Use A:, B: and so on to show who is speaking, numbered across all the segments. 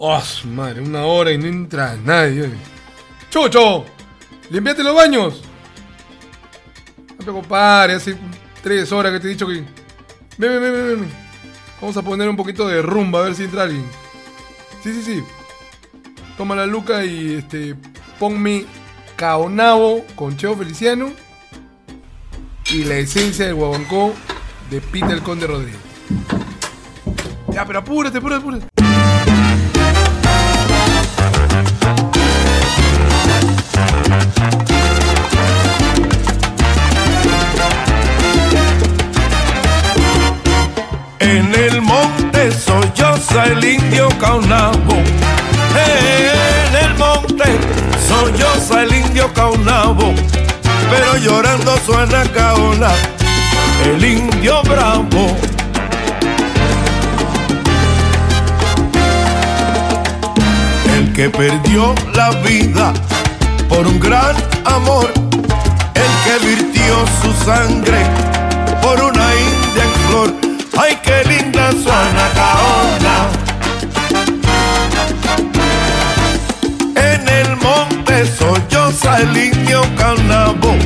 A: Oh, madre, una hora y no entra nadie. ¡Chucho! ¡Limpiate los baños! No te compadre, hace tres horas que te he dicho que. Ven, ven, ven, ven. Vamos a poner un poquito de rumba a ver si entra alguien. Sí, sí, sí. Toma la luca y este. Ponme Caonabo con Cheo Feliciano. Y la esencia del guabancó de Peter Conde Rodríguez. Ya, pero apúrate, apúrate, apúrate.
B: En el monte soy el indio caunabo. En el monte soy el indio caunabo. Pero llorando suena caona, el indio bravo. El que perdió la vida por un gran amor, el que virtió su sangre por una india en flor. Ay, qué linda suena caona. En el monte soy yo, el indio canabo.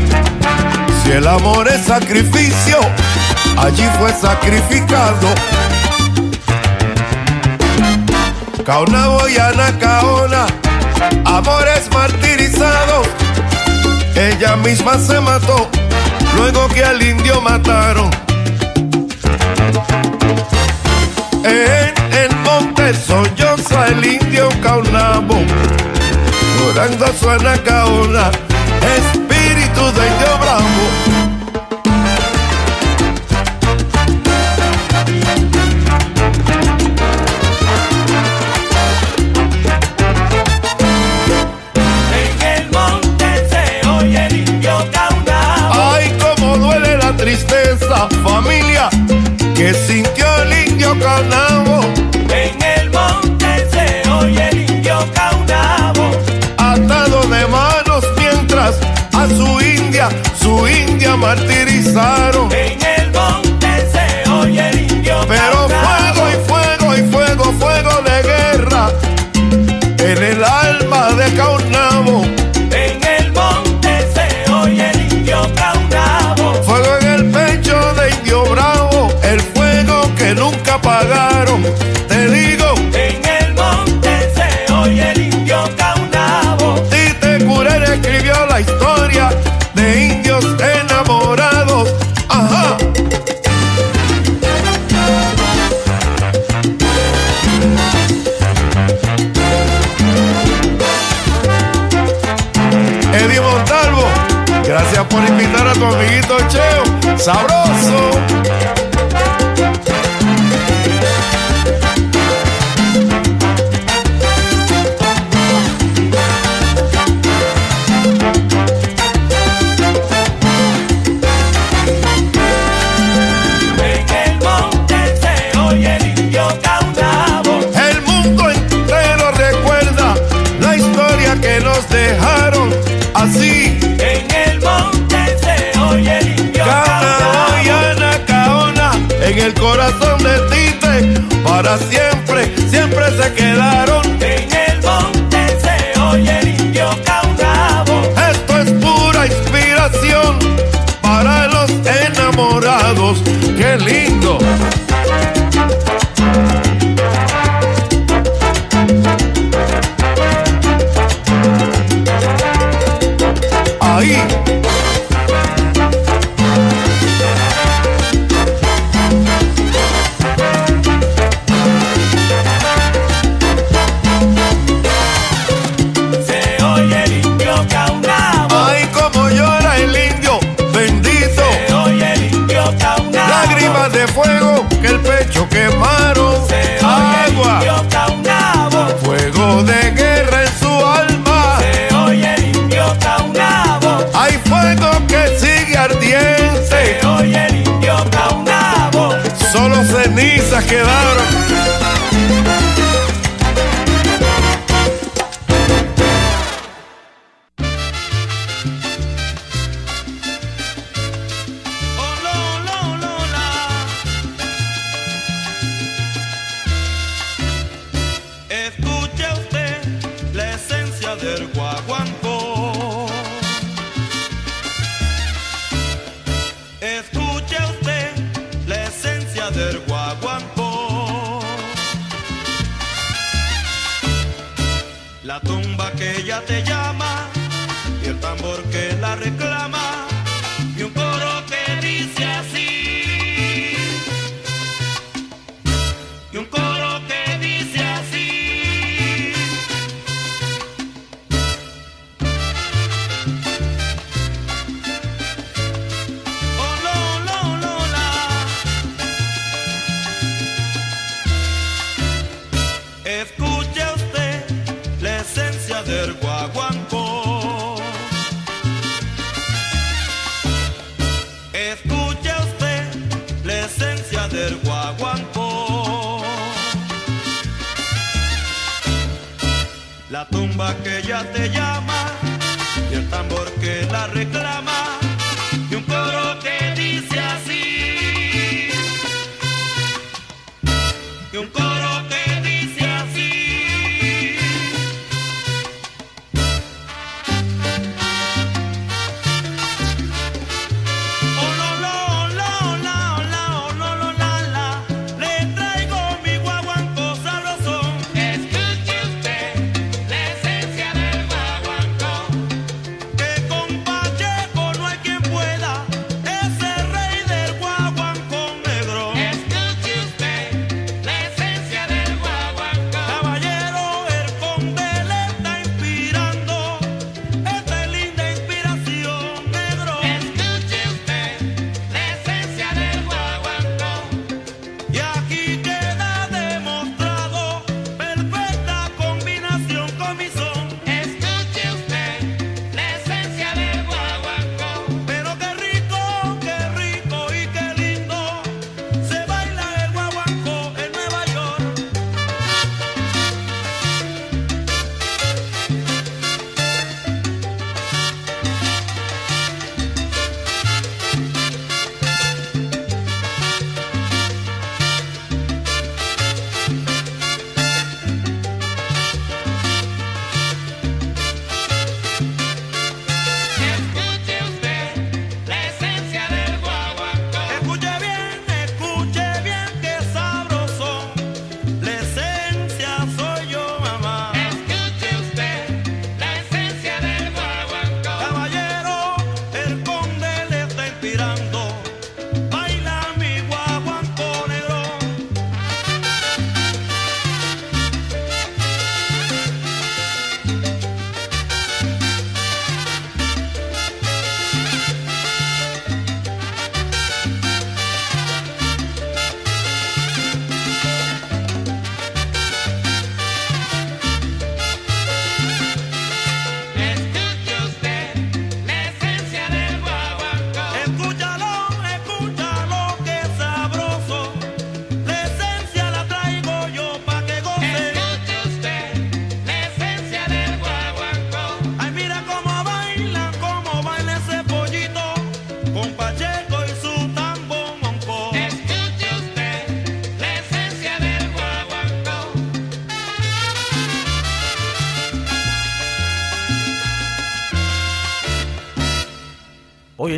B: Si el amor es sacrificio, allí fue sacrificado. Caonabo y Anacaona, amores martirizados. Ella misma se mató, luego que al indio mataron. En el monte soy yo, el indio caunabo. Llorando suena caona, espíritu de indio bravo.
C: En el monte se oye el indio caunabo.
B: Ay, cómo duele la tristeza, familia, que sintió el indio.
C: En el monte se oye el indio caunabo.
B: atado de manos mientras a su india, su india martirizaron.
C: En
B: invitar a tu amiguito Cheo. Sabroso.
C: El
B: corazón de Tite para siempre, siempre se quedaron.
C: En el monte se oye el indio caunabo.
B: Esto es pura inspiración para los enamorados.
D: cenizas quedaron.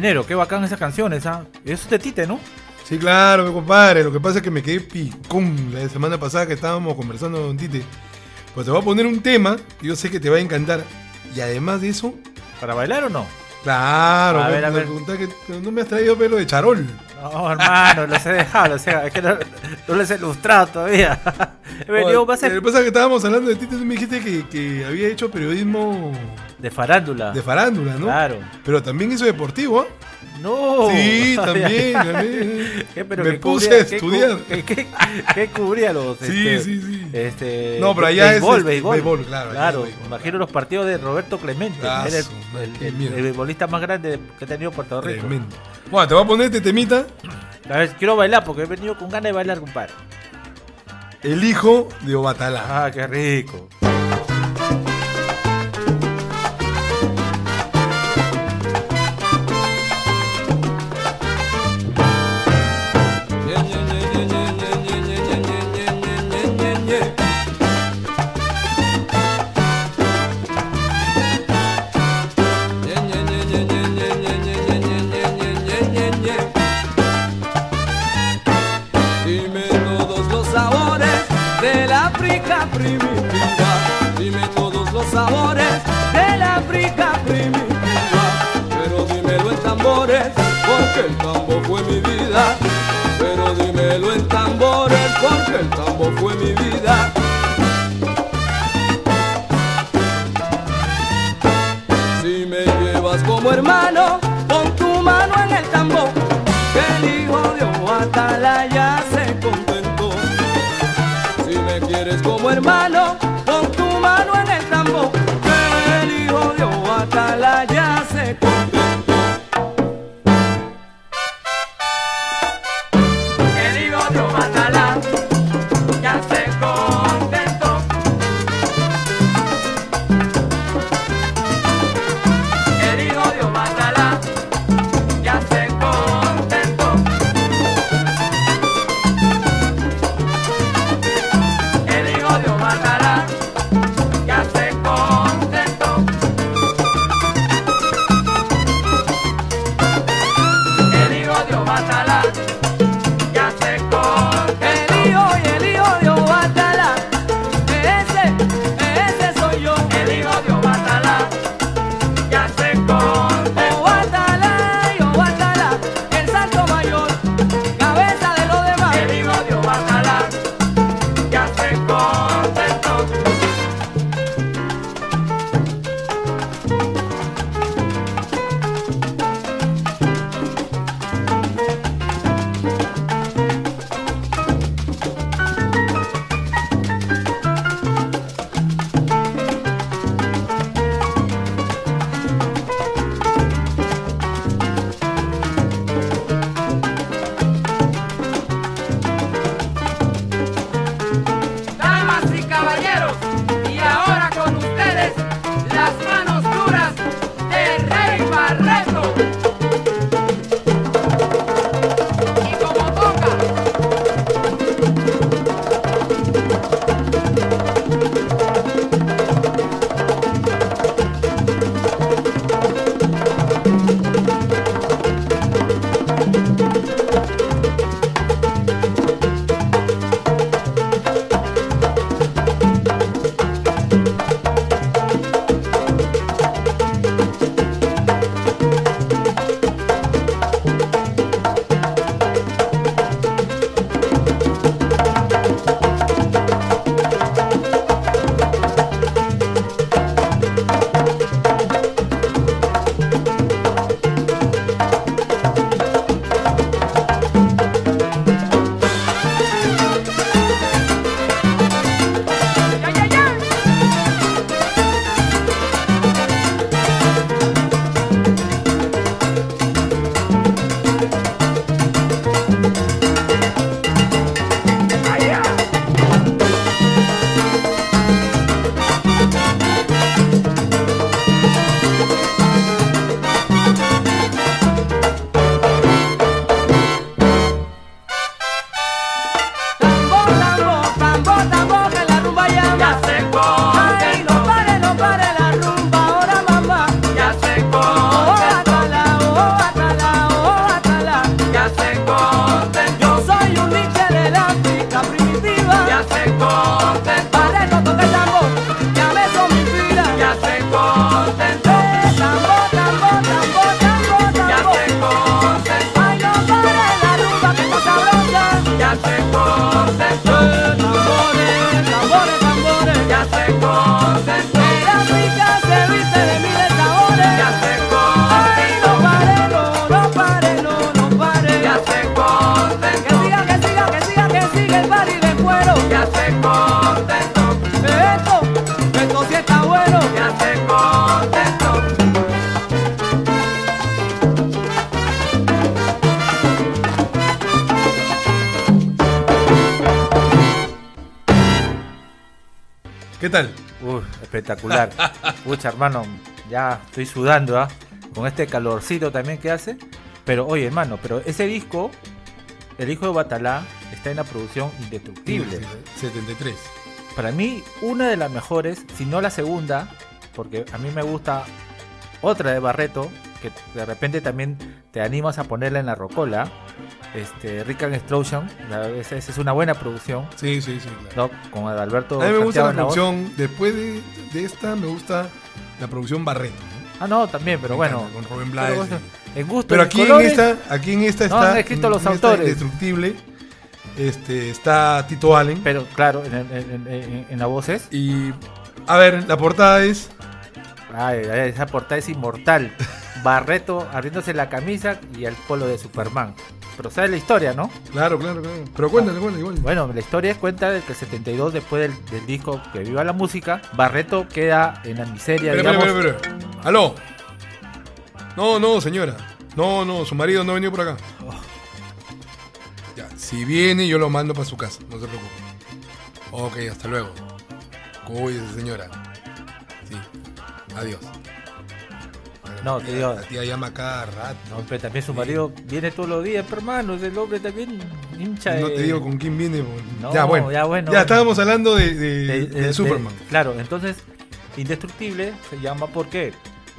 C: Qué
E: bacán esas canciones, ¿ah? Es de Tite, ¿no?
A: Sí, claro, mi compadre. Lo que pasa es que me quedé picón la semana pasada que estábamos conversando con Tite. Pues te voy a poner un tema que yo sé que te va a encantar. Y además de eso.
E: ¿Para bailar o no?
A: Claro,
E: a
A: me,
E: ver,
A: me. Que no me has traído pelo de charol.
E: No, hermano, los he dejado, o sea, es que no, no los he ilustrado todavía.
A: Lo que pasa es que estábamos hablando de Tite, tú me dijiste que, que había hecho periodismo
E: de farándula.
A: de farándula, ¿no?
E: Claro.
A: Pero también hizo deportivo, ¿ah?
E: No.
A: Sí, también, también.
E: ¿Qué, pero
A: Me puse
E: cubría-
A: a estudiar.
E: ¿Qué, qué, qué cubría los
A: Sí,
E: este,
A: sí, sí.
E: Este,
A: No, pero allá es,
E: béisbol, béisbol.
A: béisbol, claro,
E: Claro,
A: béisbol.
E: imagino los partidos de Roberto Clemente.
A: Ah,
E: era el, el- el- el beisbolista más grande que ha tenido Puerto Rico.
A: Tremendo. Bueno, te voy a poner este temita.
E: A ver, quiero bailar porque he venido con ganas de bailar, compadre.
A: El hijo de Obatalá.
E: Ah, qué rico.
F: Sabores del África primitiva. Pero dímelo en tambores, porque el tambo fue mi vida.
E: Espectacular. Pucha, hermano, ya estoy sudando, ¿ah? Con este calorcito también que hace. Pero, oye, hermano, pero ese disco, el hijo de Batalá, está en la producción indestructible.
A: 73.
E: Para mí, una de las mejores, si no la segunda, porque a mí me gusta otra de Barreto, que de repente también te animas a ponerla en la rocola. Este, Rick and Explosion, la- esa, es una buena producción,
A: Sí, sí, sí, claro.
E: ¿no? Con Adalberto
A: A mí me gusta
E: Santiago
A: la producción, después de, de esta me gusta la producción Barreto. ¿no?
E: Ah, no, también, pero
A: Me
E: bueno.
A: encanta, Con Rubén
E: pero
A: Blades. y-
E: en gusto
A: Pero aquí en
E: colores,
A: esta, aquí en esta
E: No,
A: está.
E: han escrito los autores.
A: Indestructible. Este, está Tito Allen.
E: Pero claro, en, en- en- la voz es.
A: Y. A ver, la portada es.
E: Ay, ay, esa portada es inmortal. Barreto abriéndose la camisa y el polo de Superman. Pero sabes la historia, ¿no?
A: Claro, claro, claro. Pero cuéntale, cuéntale, igual.
E: Bueno, la historia cuenta de que el 72, después del, del disco Que Viva la Música, Barreto queda en la miseria,
A: Espera,
E: digamos.
A: espera. Aló. No, no, señora. No, no, su marido no ha venido por acá. Ya, si viene, yo lo mando para su casa. No se preocupe. Ok, hasta luego. Cuídese, señora. Sí. Adiós.
E: No, te digo-
A: La tía llama cada rato.
E: No, pero también su marido viene todos los días, pero hermano, el hombre también hincha
A: No
E: de-
A: te digo con quién viene.
E: No,
A: ya, bueno.
E: ya, bueno.
A: Ya estábamos hablando de, Superman.
E: claro, entonces, Indestructible se llama ¿por qué?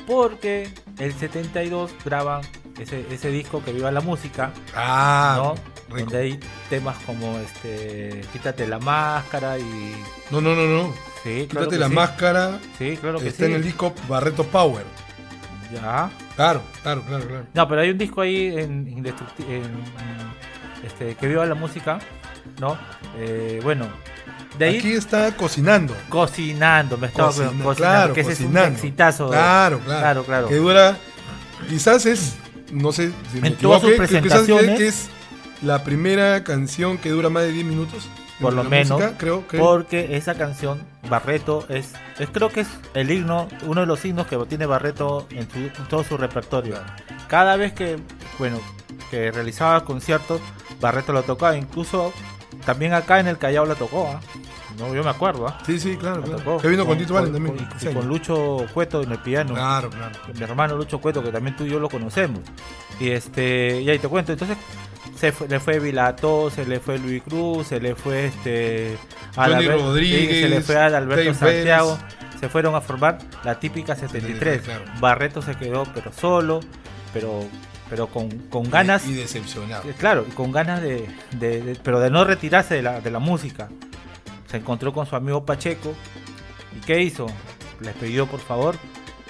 E: Porque el 72 graban ese, ese disco que viva la música,
A: ah,
E: ¿no?
A: rico.
E: Donde hay temas como este Quítate la máscara y.
A: No, no, no, no.
E: Sí, claro
A: Quítate
E: que
A: la
E: sí.
A: máscara.
E: Sí, claro que
A: Está
E: sí.
A: en el disco Barreto Power.
E: Ya.
A: Claro, claro, claro, claro.
E: No, pero hay un disco ahí en, Indestructi- en, este, que viva la música, ¿no? Eh, bueno, de ahí
A: Aquí está cocinando.
E: cocinando, me estaba
A: Cocina-
E: cocinando,
A: claro,
E: que ese es un exitazo.
A: Claro, claro.
E: Claro, claro.
A: Que dura. Quizás es. No sé si me
E: En todas sus
A: quizás es la primera canción que dura más de 10 minutos.
E: Por lo menos,
A: música, creo que.
E: Porque esa canción, Barreto, es, es creo que es el himno, uno de los himnos que tiene Barreto en, su- en todo su repertorio. Cada vez que, bueno, que realizaba conciertos, Barreto lo tocaba. Incluso también acá en el Callao la tocó. ¿ah? No, yo me acuerdo. ¿ah?
A: Sí, sí, claro.
E: La
A: claro.
E: tocó.
A: Que vino con, Tito también.
E: con-
A: ese
E: y con. Lucho Cueto en el piano.
A: Claro, claro.
E: mi hermano Lucho Cueto, que también tú y yo lo conocemos. Y este, y ahí te cuento, entonces se fue- le fue Vilato, se le fue Luis Cruz, se le fue este
A: Rodríguez,
E: se le fue a Alberto Santiago,
A: Pérez.
E: se fueron a formar la típica 73.
A: 73, claro.
E: Barreto se quedó pero solo, pero pero con, con ganas
A: Y decepcionado.
E: Claro, con ganas de, de- de- pero de no retirarse de la, de la música. Se encontró con su amigo Pacheco. ¿Y qué hizo? Les pidió por favor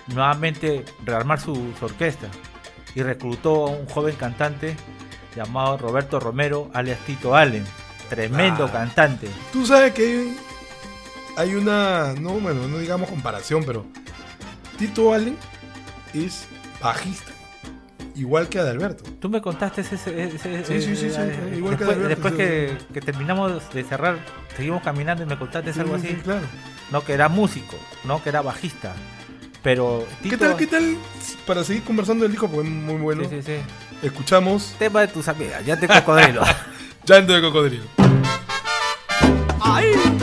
E: nuevamente rearmar su, su orquesta. Y reclutó a un joven cantante llamado Roberto Romero, alias Tito Allen. Tremendo
A: Ah.
E: cantante.
A: Tú sabes que hay, una, no, bueno, no digamos comparación, pero Tito Allen es bajista, igual que Adalberto.
E: Tú me contaste ese... ese- ese-
A: Sí, sí, sí, sí,
E: eh,
A: igual que
E: después,
A: Alberto,
E: después
A: sí,
E: que, que terminamos de cerrar, seguimos caminando y me contaste algo
A: Sí,
E: así.
A: sí, claro.
E: no que era músico, no que era bajista. Pero
A: ¿Qué
E: Tito-
A: tal, qué tal? Para seguir conversando del disco, porque es muy bueno,
E: Sí, sí, sí.
A: Escuchamos
E: Tema de tus amigas, ya te cocodrilo.
A: Llanto de Cocodrilo.
F: ¡Ay!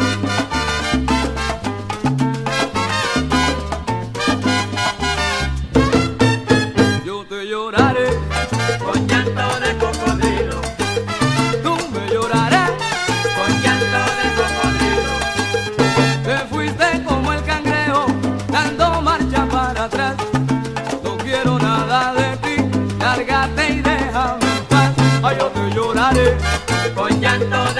F: Con llanto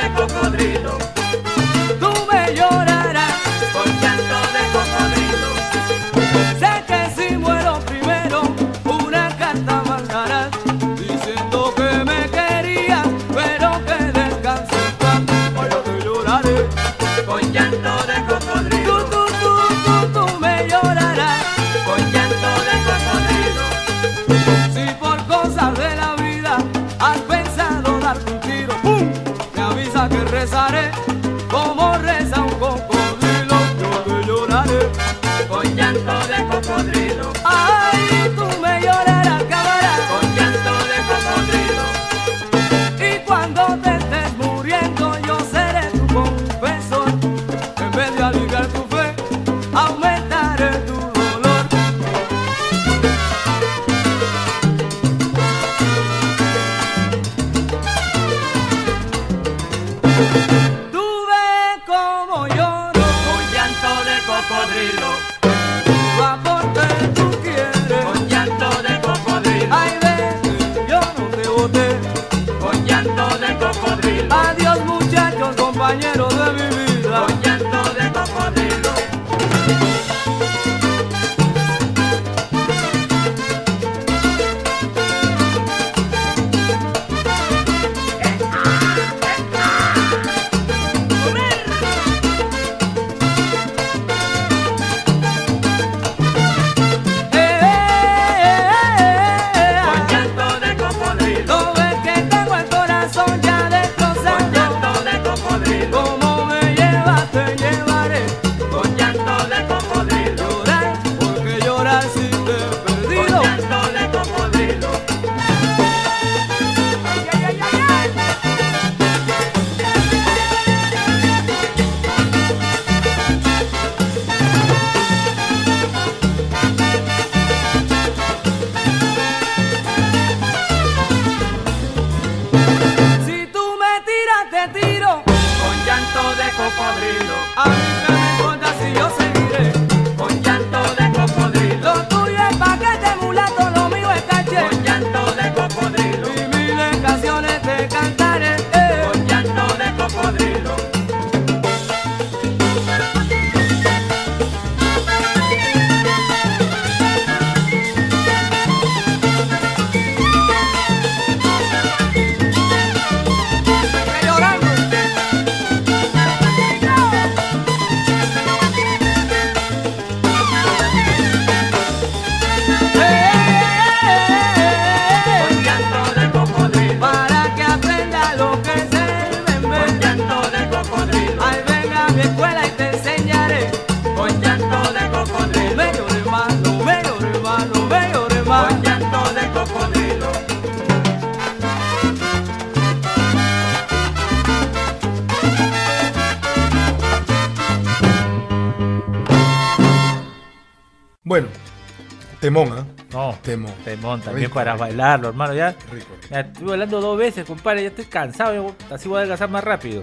E: También
A: Rico,
E: para
A: rico.
E: bailarlo, hermano. Ya,
A: Rico.
E: ya estuve bailando dos veces, compadre. Ya estoy cansado. ya así voy a adelgazar más rápido.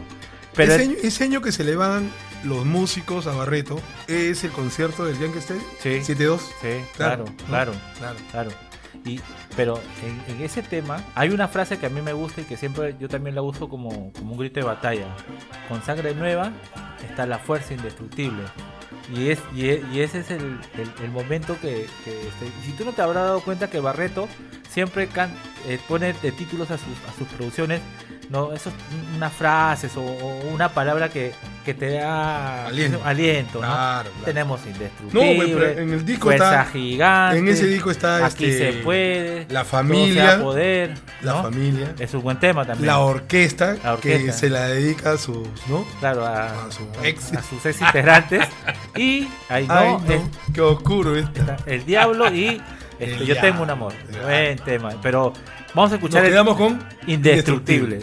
E: Pero
A: ese, año, ese año que se le van los músicos a Barreto es el concierto del Yankee Stadium.
E: Sí.
A: 7-2.
E: Sí, claro,
A: ¿no?
E: claro,
A: claro.
E: claro. Y, pero en, en ese tema hay una frase que a mí me gusta y que siempre yo también la uso como, como un grito de batalla. Con sangre nueva está la fuerza indestructible. Y, es, y, e- y ese es el, el- momento que... este, si tú no te habrás dado cuenta que Barreto siempre can- eh, pone de títulos a sus, a sus producciones no esos unas frases o, o una palabra que, que te da
A: Aliento.
E: aliento, ¿no?
A: Claro, claro.
E: Tenemos
A: No,
E: indestructible,
A: güey, pero en el disco
E: fuerza
A: está-
E: gigante.
A: en ese disco está,
E: Aquí
A: este,
E: se puede.
A: La
E: todo
A: familia,
E: sea poder.
A: La
E: ¿no?
A: familia.
E: Es un buen tema también.
A: La orquesta,
E: La orquesta.
A: que se la dedica a sus, ¿no?
E: claro, a,
A: a su ex.
E: a sus ex integrantes. y ahí no,
A: Ay, no,
E: es-
A: qué oscuro
E: está el diablo y este,
A: El
E: yo tengo un amor. Buen tema. Pero vamos a
A: Nos
E: escuchar el
A: quedamos con
E: indestructible.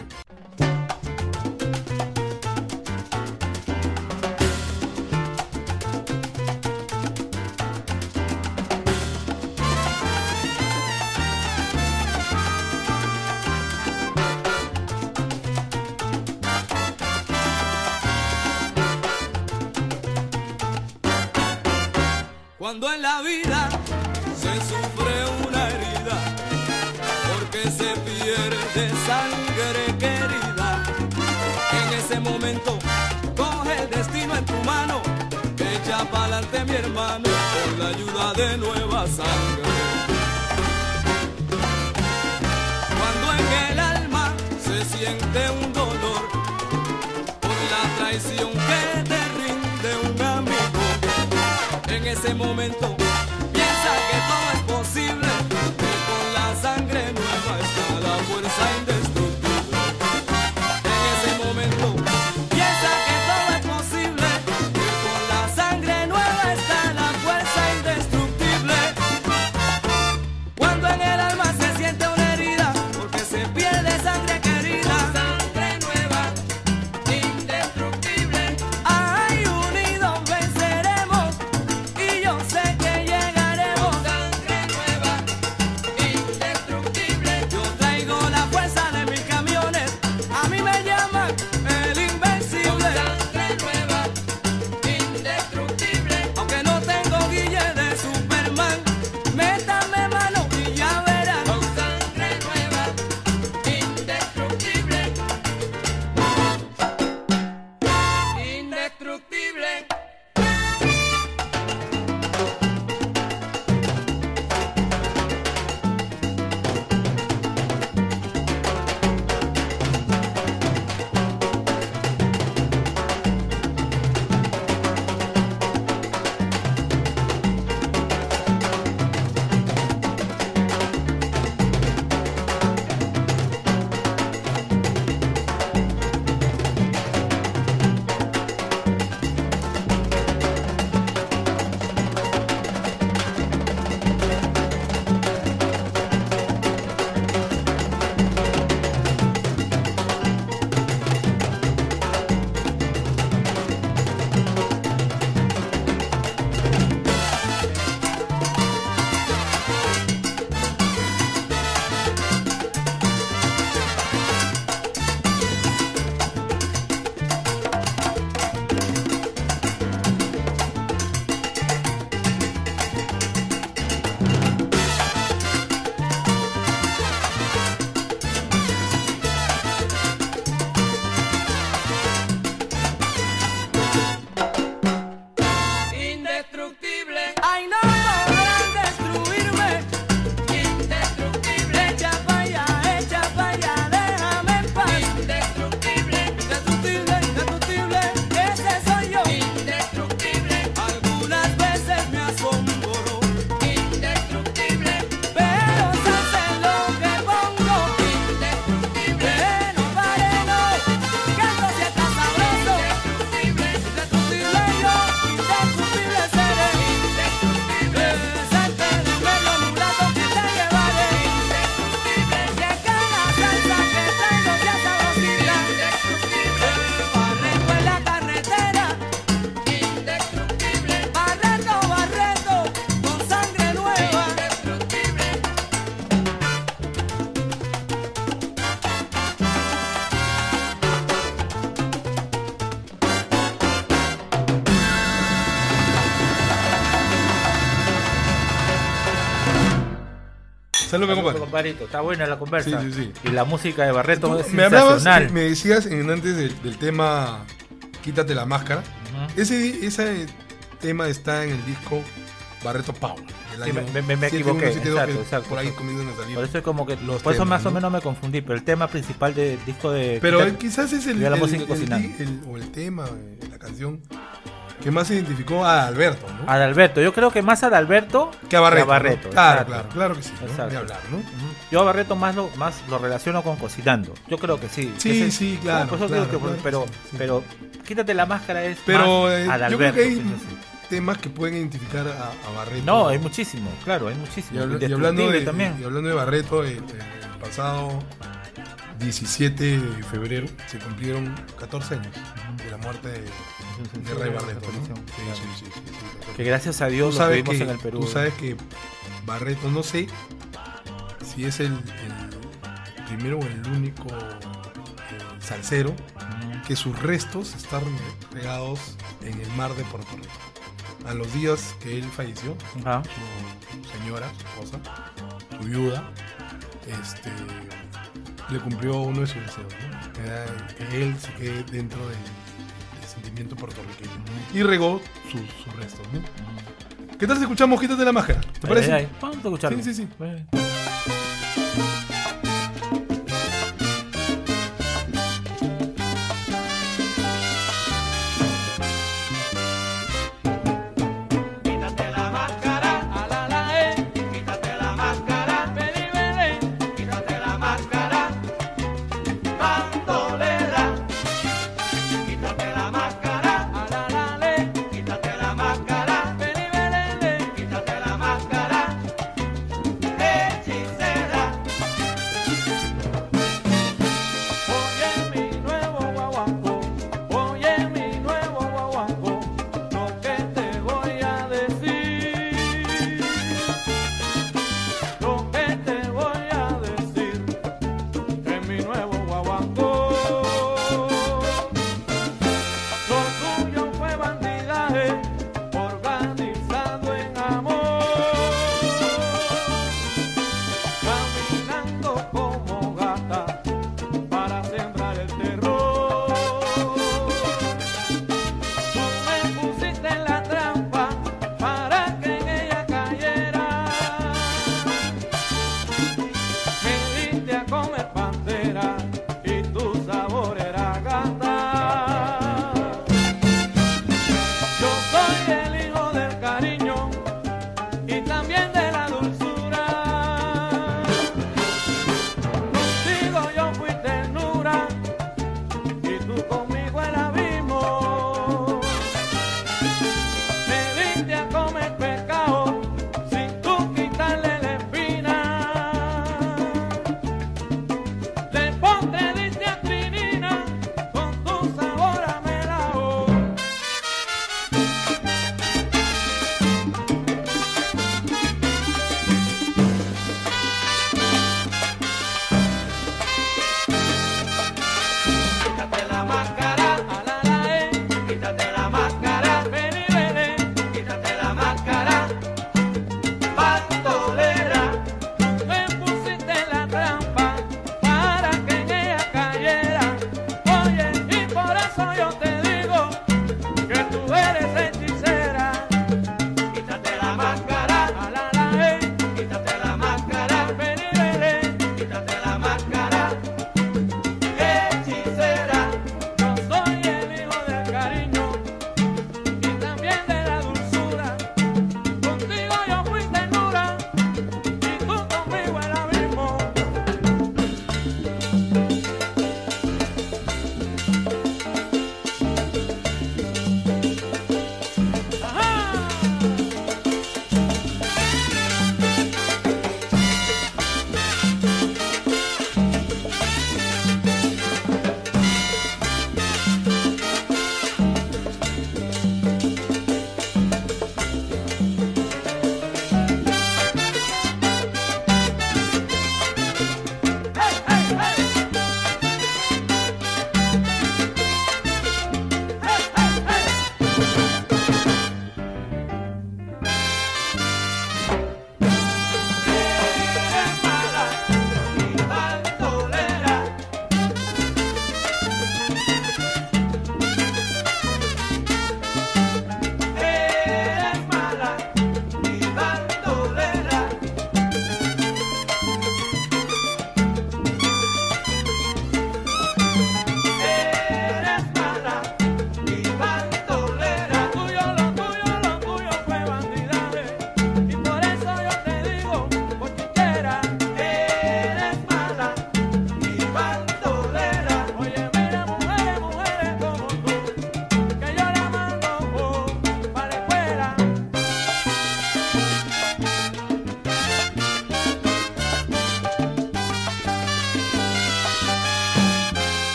A: Salud, compadre.
E: compadrito. Está buena la conversa.
A: Sí, sí, sí.
E: Y la música de Barreto es
A: me hablabas, me decías en- antes del, del tema Quítate la máscara. Ese, ese tema está en el disco Barreto Power.
E: Sí, me- me- me
A: 71,
E: equivoqué,
A: 72,
E: exacto,
A: que
E: exacto,
A: Por ahí
E: exacto.
A: comienzan a salir.
E: Por eso es como que.
A: Los
E: por eso más o
A: ¿no?
E: menos me confundí. Pero el tema principal del disco de.
A: Pero quizás es el,
E: Yo la
A: el-
E: música
A: el- o el tema, la canción que más identificó a Alberto.
E: Adalberto. Yo creo que más Adalberto
A: que a Barreto. Claro, claro, claro que sí. ¿no?
E: Exacto.
A: De hablar.
E: Yo a Barreto más lo, más lo relaciono con cocinando. Yo creo que sí.
A: Sí,
E: Ese-
A: sí, claro, claro,
E: que-
A: claro,
E: pero,
A: sí, sí.
E: pero quítate la máscara es
A: Pero
E: más
A: eh, yo creo que hay temas que pueden identificar a, a Barreto.
E: No, hay muchísimo, claro, hay
A: Y,
E: muchísimo.
A: y hablando de,
E: también.
A: y hablando de Barreto, el, el pasado 17 de febrero se cumplieron 14 años de la muerte de, de Ray Barreto. ¿no? Sí, sí, sí.
E: Que gracias a Dios lo
A: que,
E: en el Perú.
A: tú sabes que Barreto, no sé si es el, el primero o el único eh, salsero que sus restos están regados en el mar de Puerto Rico. A los días que él falleció,
E: Ajá.
A: su señora, su esposa, su viuda, este, le cumplió uno de sus deseos, ¿no? que, él se quede dentro del, puertorriqueño y regó sus, sus restos. ¿no? ¿Qué tal si escuchamos Quítate la máscara? ¿Te parece?
E: Vamos a escucharlo.
A: Sí, sí, sí.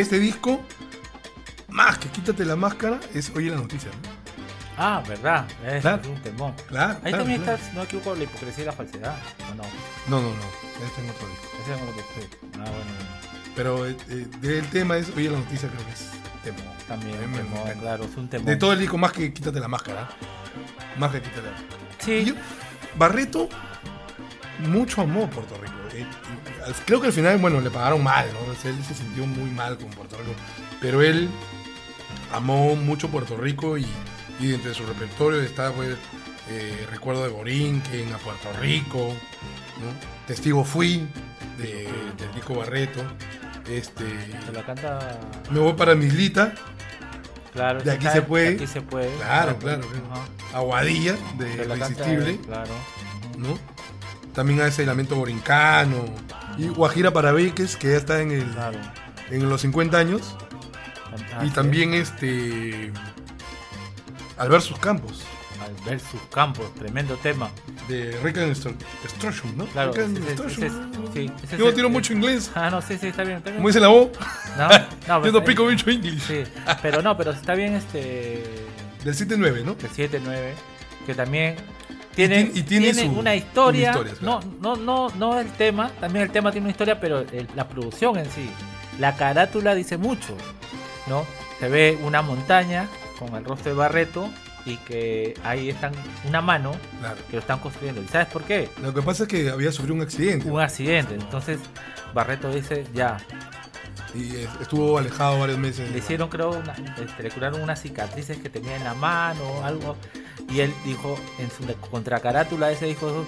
A: De este disco, más que quítate la máscara, es Oye la noticia. ¿no?
E: Ah, verdad. Es
A: Claro.
E: un temón.
A: Claro.
E: Ahí
A: claro,
E: también está, no equivoco, la hipocresía y la falsedad. ¿O no?
A: No, no, no. Este es otro disco.
E: Ese es que sí. Ah, bueno, bueno.
A: Pero eh, eh, del tema es Oye la noticia, creo que es temón.
E: También
A: mí
E: un
A: encanta.
E: claro, es un temón.
A: De todo el disco, más que quítate la máscara. Más que quítate la
E: Sí,
A: Yo- Barreto, mucho amó Puerto Rico. Eh, eh, creo que al final, bueno, le pagaron mal, ¿no? O sea, él se sintió muy mal con Puerto Rico. Pero él amó mucho Puerto Rico y, y dentro de su repertorio está, pues, eh, Recuerdo de Borinquen, a Puerto Rico, ¿no? Testigo Fui, de- del disco Barreto. Este,
E: se la canta.
A: me voy para Mislita,
E: Claro,
A: De aquí se puede.
E: de aquí se puede.
A: Claro, claro, claro.
E: Ajá.
A: Aguadilla, de
E: canta,
A: Irresistible.
E: Claro.
A: ¿no? También hace Lamento Borincano y Guajira para Beques, que ya está en, el,
E: Claro.
A: en los 50 años.
E: Ah,
A: y también este Albert Sus Campos,
E: Al ver sus campos, tremendo tema.
A: de Rick and Destruction, ¿no?
E: Claro,
A: Rick and Destruction.
E: sí,
A: Yo no tiro mucho inglés.
E: Ah, no, sí, sí, está bien. Está bien.
A: ¿Cómo dice la voz?
E: No, no,
A: Yo no
E: pero-
A: pico mucho inglés.
E: Sí, pero no, pero está bien este.
A: Del 7-9, ¿no?
E: El 7-9, que también tiene,
A: ti- y tiene su-
E: una historia.
A: una historia, claro.
E: no, no, no, no el tema, también el tema tiene una historia, pero el- la producción en sí. La carátula dice mucho, ¿no? Se ve una montaña con el rostro de Barreto y que ahí están una mano
A: Claro.
E: que lo están construyendo. ¿Y sabes por qué?
A: Lo que pasa es que había sufrido un accidente
E: Un accidente. Entonces Barreto dice, ya,
A: y estuvo alejado varios meses.
E: le hicieron creo una- este, le curaron unas cicatrices que tenía en la mano o algo y él dijo en su contracarátula ese dijo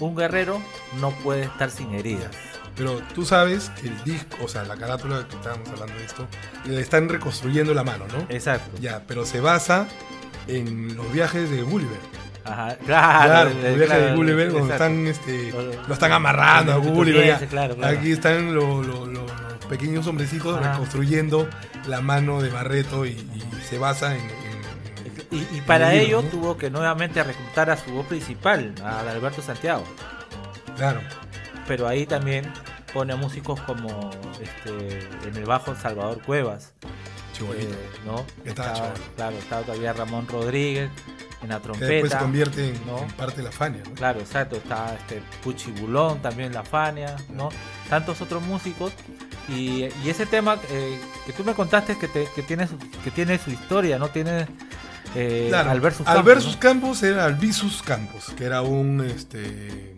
E: un guerrero no puede estar sin heridas
A: Pero tú sabes que el disco, o sea, la carátula que estábamos hablando de esto, le están reconstruyendo la mano, ¿no?
E: exacto
A: Ya, pero se basa en los viajes de Gulliver.
E: Ajá, claro,
A: Claro,
E: eh,
A: los viajes
E: claro,
A: de Gulliver, donde
E: exacto.
A: están, este,
E: Lo-
A: están amarrando a
E: los
A: Gulliver.
E: claro.
A: Aquí están lo- lo- lo- los pequeños hombrecitos
E: Ajá.
A: reconstruyendo la mano de Barreto y, y se basa en-
E: y, y para
A: en libro,
E: ello
A: ¿no?
E: tuvo que nuevamente reclutar a su voz principal a Alberto Santiago
A: Claro,
E: pero ahí también pone a músicos como este en el bajo Salvador Cuevas
A: chibolito.
E: Eh, ¿no?
A: Estaba
E: claro, estaba todavía Ramón Rodríguez en la
A: que
E: trompeta.
A: después se convierte en,
E: ¿no?
A: en parte de la Fania, ¿no?
E: Claro, exacto, está este Puchi Bulón, también La Fania, ¿no? Tantos otros músicos. Y, y ese tema eh, que tú me contaste que, te- que, tiene su, que tiene su historia, ¿no? Tiene eh,
A: Claro,
E: Albertus Campos,
A: Campos era Albizus Campos, que era un este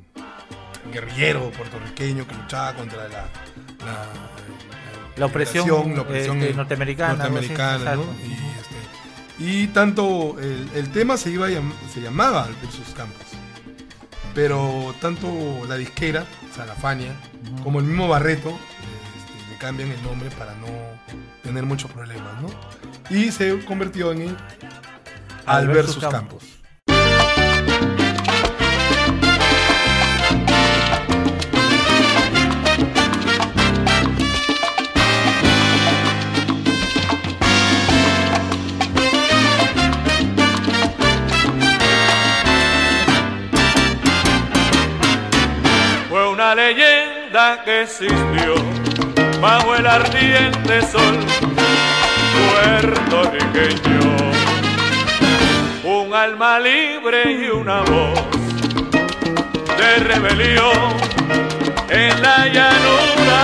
A: guerrillero puertorriqueño que luchaba contra la, la,
E: La opresión,
A: liberación, la opresión
E: este,
A: eh,
E: norteamericana,
A: ¿no? Y, este, y tanto el, el tema se iba se llamaba Albertus Campos, pero tanto la disquera, o sea, la Fania,
E: Ujú.
A: como el mismo Barreto, este, le cambian el nombre para no tener muchos problemas, ¿no? Y se convirtió en el
E: Albertus Campos.
A: Campos.
C: Fue una leyenda que existió bajo el ardiente sol puertorriqueño. Alma libre y una voz de rebelión en la llanura.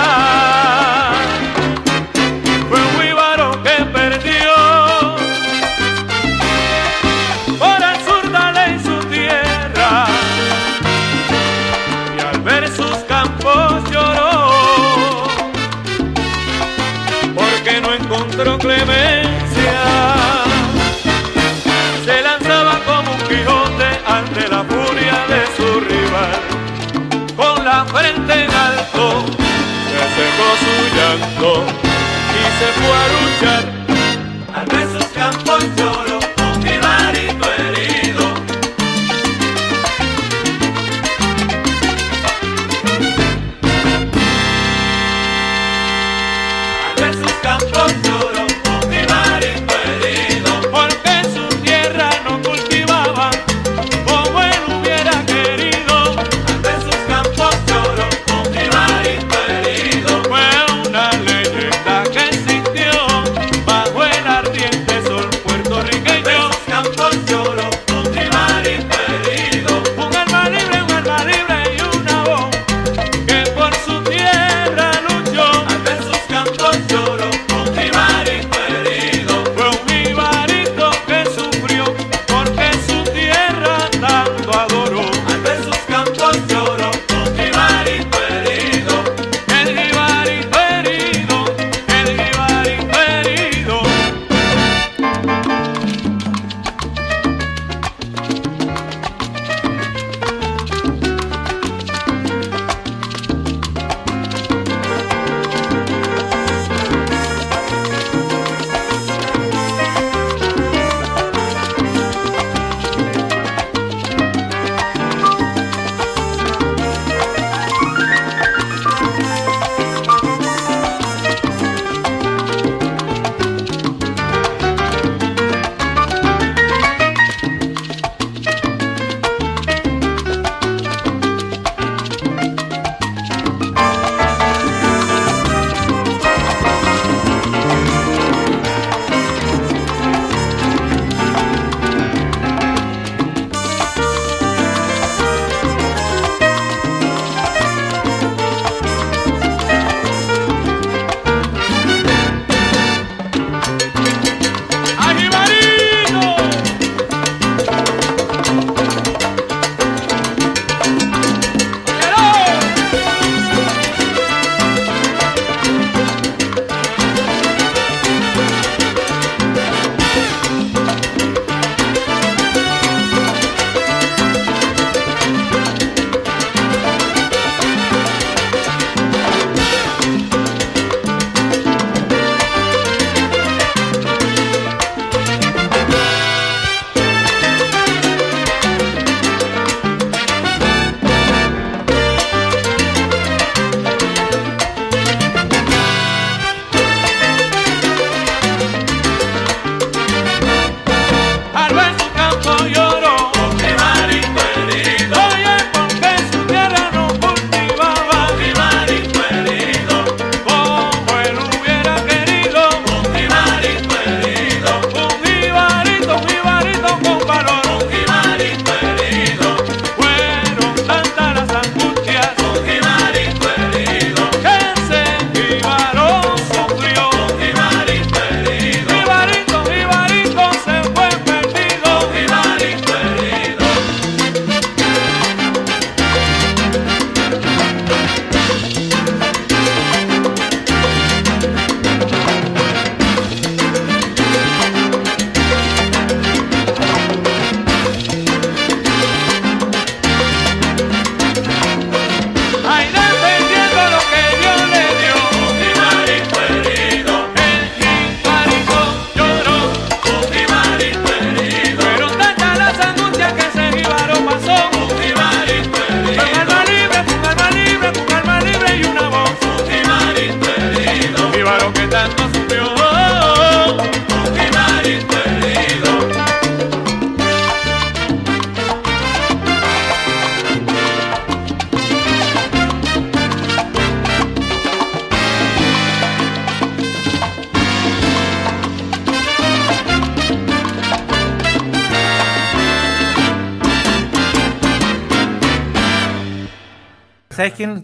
C: Fue un jíbaro que perdió por el sur de ley su tierra y al ver sus campos lloró porque no encontró clemencia frente en alto se secó su llanto y se fue a luchar. Ver sus campos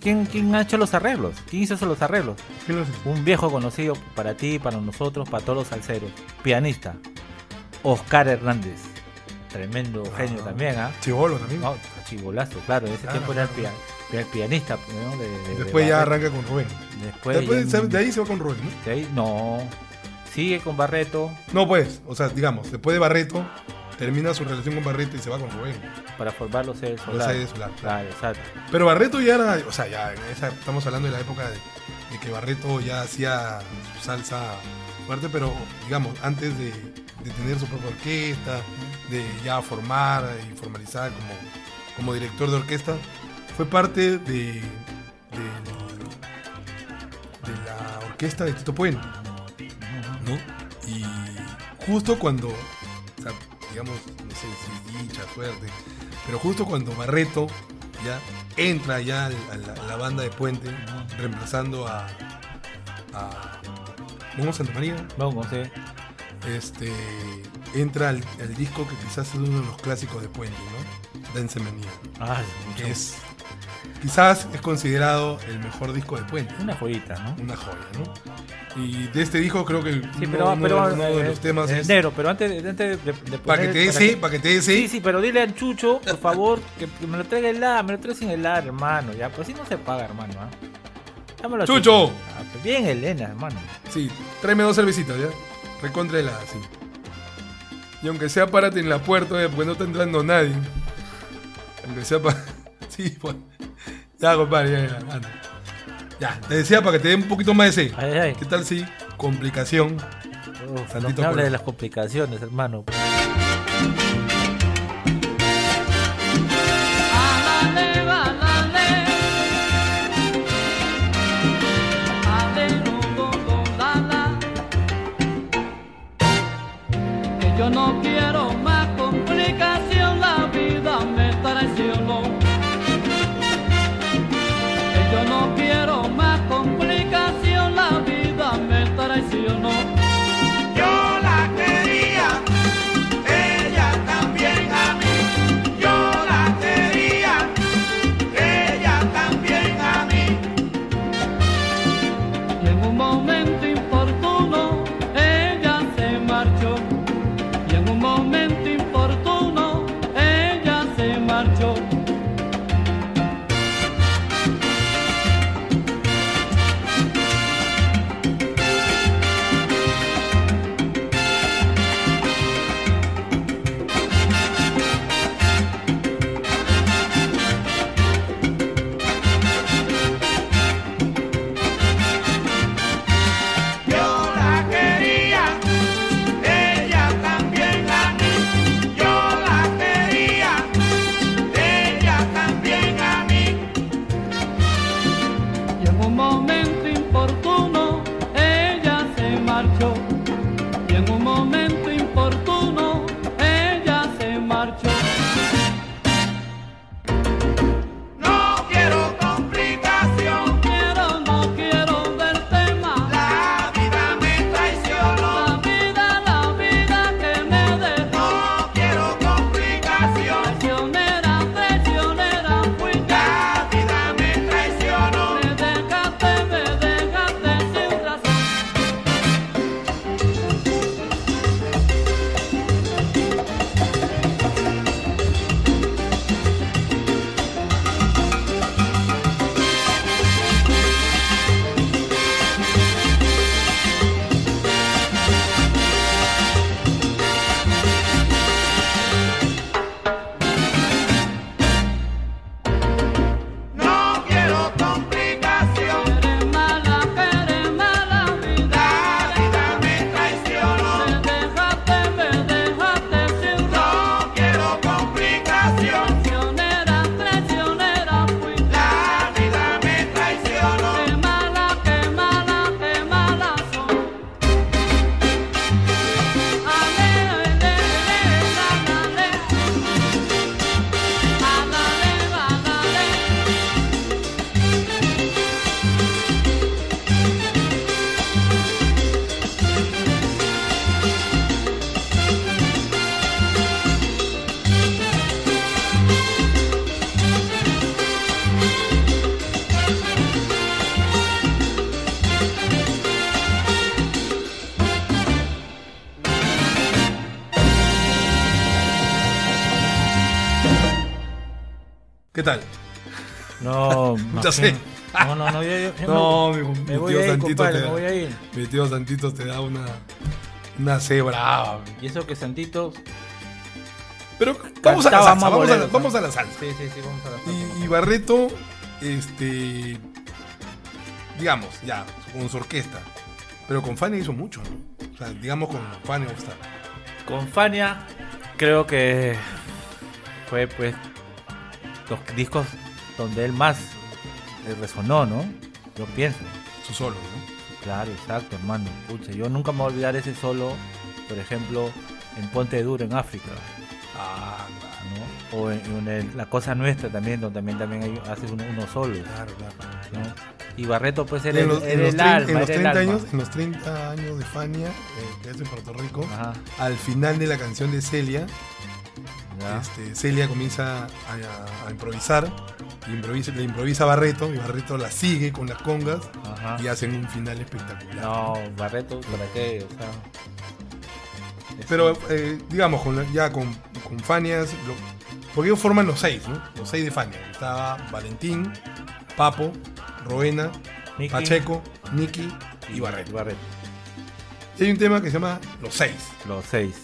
E: quién, quién, ha hecho los arreglos? ¿Quién hizo esos los arreglos? Un viejo conocido para ti, para nosotros, para todos los salseros. Pianista. Oscar Hernández. Tremendo genio también, ¿ah?
A: Chivolo también.
E: No, chibolazo, claro. En ese
A: Claro,
E: tiempo era el, el pianista. ¿no? De- de- de
A: Después ya arranca con Rubén.
E: Después,
A: Después
E: ya-
A: de ahí se va con Rubén, ¿no?
E: de ahí- no. Sigue con Barreto
A: No, pues, o sea, digamos, después de Barreto, termina su relación con Barreto y se va con Rubén.
E: para formar los sedes
A: Los
E: solares.
A: sedes solares,
E: Claro, exacto.
A: Pero Barreto ya era, o sea, ya en esa, estamos hablando de la época de, de que Barreto ya hacía su salsa fuerte, pero digamos, antes de, de tener su propia orquesta, de ya formar y formalizar como, como director de orquesta, fue parte de, de, de la orquesta de Tito Puente, ¿no? Y justo cuando, digamos, no sé si es dicha, suerte, pero justo cuando Barreto ya entra ya a la, a la banda de Puente, reemplazando a, a Santa María,
E: Vamos, sí.
A: este, entra al, al disco que quizás es uno de los clásicos de Puente, ¿no? Danse Manía,
E: Ah,
A: que es, quizás es considerado el mejor disco de Puente,
E: una joyita, ¿no?
A: una joya, ¿no? Y de este disco creo que
E: Sí, pero,
A: uno
E: pero
A: de, uno de
E: eh,
A: los temas
E: eh,
A: es...
E: negro, pero antes, antes de, de
A: Para que te dé sí, para que te dé
E: Sí,
A: sí.
E: sí, pero dile al Chucho, por favor, que, que me lo traiga helada, me lo trae sin helada, hermano. Ya, pues si no se paga, hermano. ¿ah? Dámelo
A: Chucho.
E: Ah, pues bien, Elena, hermano.
A: Sí, tráeme dos cervecitas, ¿ya? Recontra helada, sí. Y aunque sea párate en la puerta, ¿ya? porque no está entrando nadie. Aunque sea para... Sí, pues. Ya, compadre, ya, ya, anda. Ya, te decía para que te dé un poquito más de C.
E: Ay, ay.
A: ¿Qué tal si complicación?
E: Uf, no me hable de las complicaciones, hermano.
A: Ya sé.
E: imagino- No, no, no, yo, yo- yo
A: No,
E: me,
A: mi,
E: me voy
A: tío
E: a ir,
A: Santito
E: compadre,
A: te
E: me voy a ir.
A: Mi tío Santito te da una. Una C brava.
E: Y eso que Santito.
A: Pero vamos a la salsa, vamos a la, vamos
E: ¿no?
A: a la salsa.
E: Sí, sí, sí, vamos a la salsa.
A: Y, y Barreto, este. Digamos, ya, con su orquesta. Pero con Fanny hizo mucho, ¿no? O sea, digamos con Fanny All Star.
E: Con Fania, creo que fue pues los discos donde él más resonó, ¿no? Yo pienso.
A: Su solo, ¿no?
E: Claro, exacto, hermano. Pucha, yo nunca me voy a olvidar ese solo, por ejemplo, en Ponte Duro, en África,
A: Ah,
E: ¿no? O en, en el- La Cosa Nuestra también, donde también, también hay, hace uno- solos,
A: claro, claro.
E: ¿no? Y Barreto pues era,
A: los, en los
E: el alma,
A: en los
E: era el
A: 30
E: alma.
A: años, en los 30 años de Fania, eh, que es en Puerto Rico,
E: Ajá,
A: al final de la canción de Celia, este, Celia comienza a, a improvisar, improvisa, le improvisa Barreto, y Barreto la sigue con las congas,
E: Ajá.
A: y hacen un final espectacular.
E: No, Barreto, ¿para qué? O sea.
A: Pero eh, digamos, con la- ya con, con Fanias, lo- porque ellos forman los seis, ¿no? Los seis de Fania. Estaba Valentín, Papo, Roena,
E: Nicky
A: Pacheco, Nicky y Barreto.
E: Barreto.
A: Y hay un tema que se llama Los seis.
E: Los seis.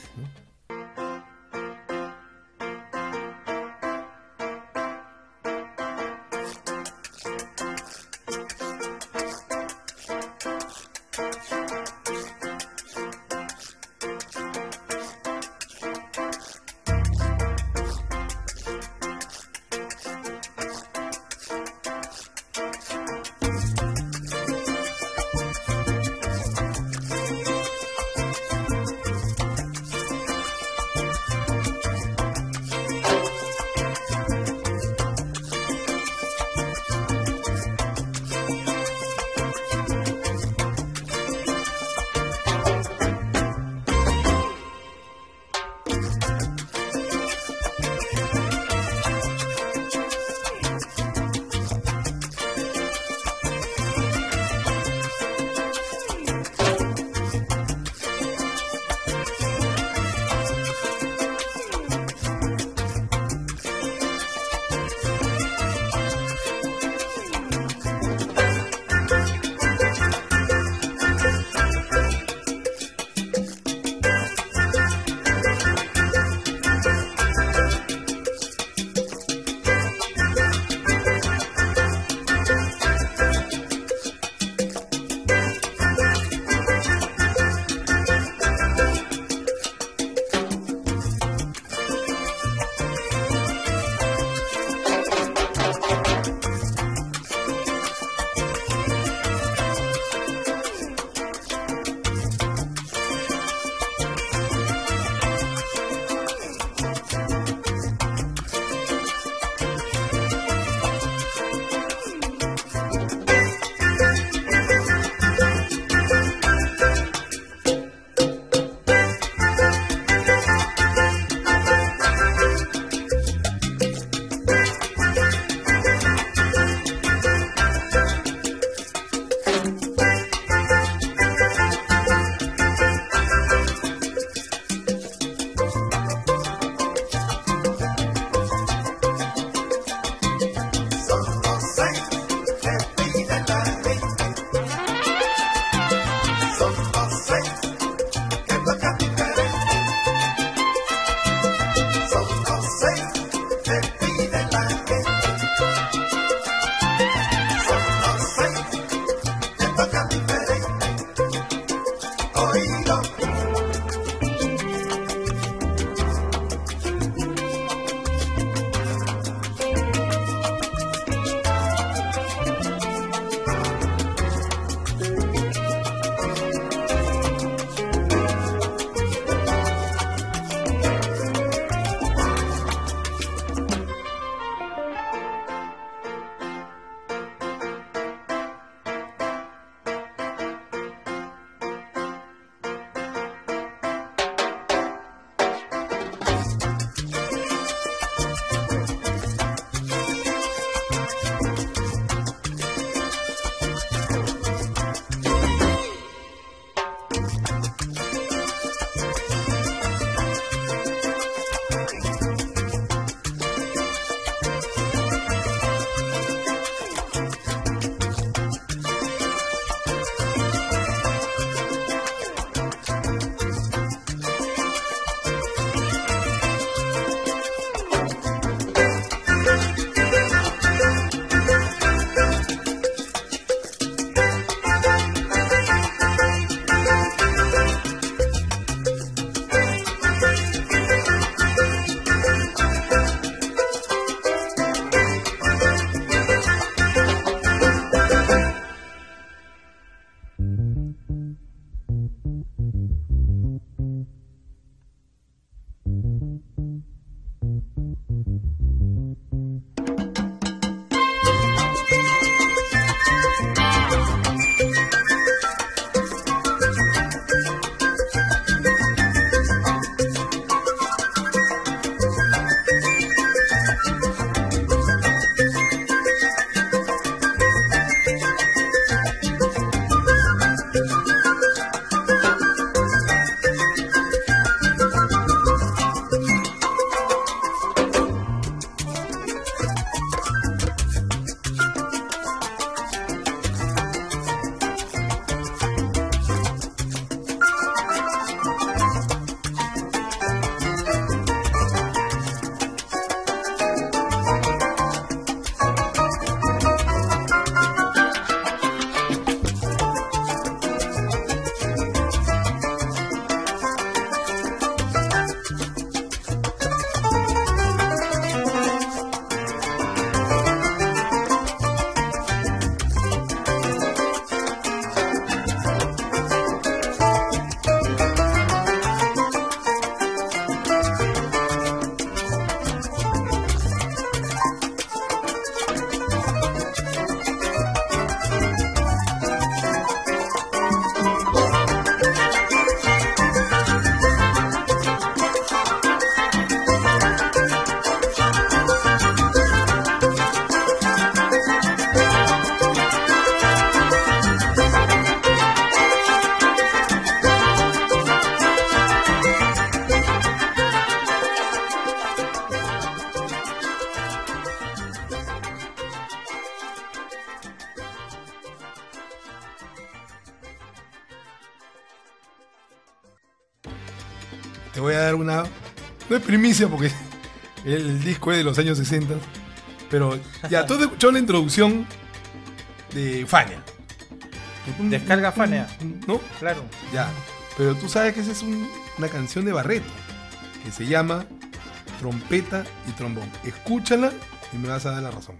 A: No es primicia porque el disco es de los años 60. Pero ya, tú has escuchado la introducción de Fania.
E: Descarga Fania.
A: ¿No?
E: Claro.
A: Ya. Pero tú sabes que esa es un- una canción de Barreto que se llama Trompeta y Trombón. Escúchala y me vas a dar la razón.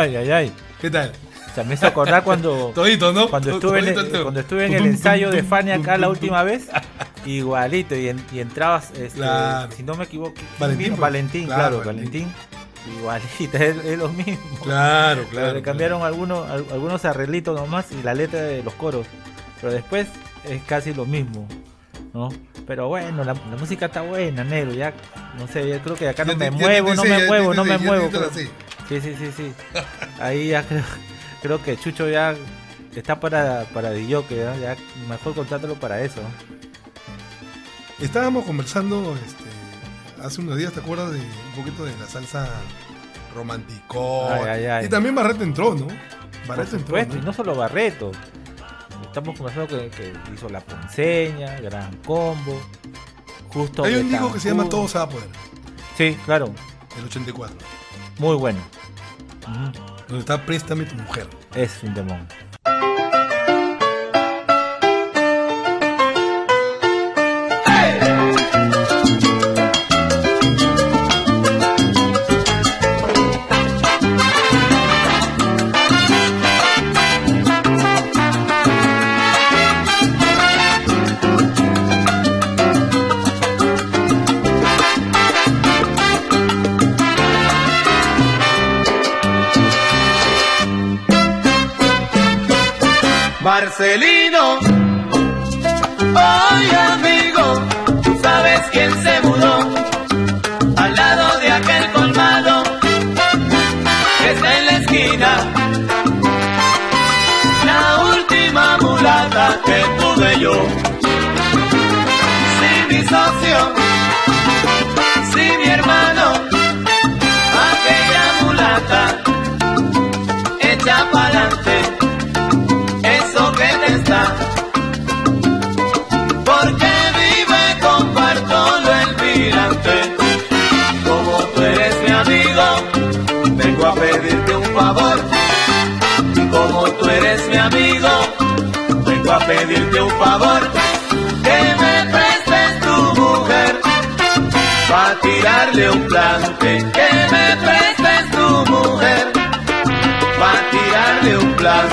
E: Ay, ay, ay.
A: ¿Qué tal?
E: O sea, me hizo acordar cuando,
A: Todito, ¿no?
E: cuando estuve en,
A: todito
E: el, cuando estuve en el ensayo de Fanny acá la última vez, igualito, y, en- y entrabas, este,
A: Claro.
E: si no me equivoco, ¿quién
A: Valentín,
E: vino?
A: pues.
E: Valentín,
A: Claro,
E: claro,
A: Valentín.
E: Igualito, es, es lo mismo.
A: Claro,
E: Pero
A: claro.
E: le cambiaron algunos, al- algunos arreglitos nomás y la letra de los coros. Pero después es casi lo mismo, ¿no? Pero bueno, la, la música está buena, negro. Ya, no sé, yo creo que acá no me muevo, no me muevo, no me muevo. Sí, sí, sí, sí. Ahí ya creo, creo que Chucho ya está para, para DJ, ya, ya mejor contrátalo para eso.
A: Estábamos conversando este, hace unos días, ¿te acuerdas de un poquito de la salsa
E: ay.
A: Y también Barreto entró, ¿no?
E: Por
A: Barreto entró.
E: supuesto, y
A: ¿no?
E: no solo Barreto. Estamos conversando que, que hizo La Ponceña, Gran Combo, justo.
A: Hay un disco que se llama Todo se va a poder,
E: Sí, claro,
A: el 84,
E: muy bueno. Ujú.
A: donde está Préstame tu mujer.
E: Es un demonio.
G: Marcelino, favor. Que me prestes tu mujer, pa' tirarle un plante. Que me prestes tu mujer, pa' tirarle un plante.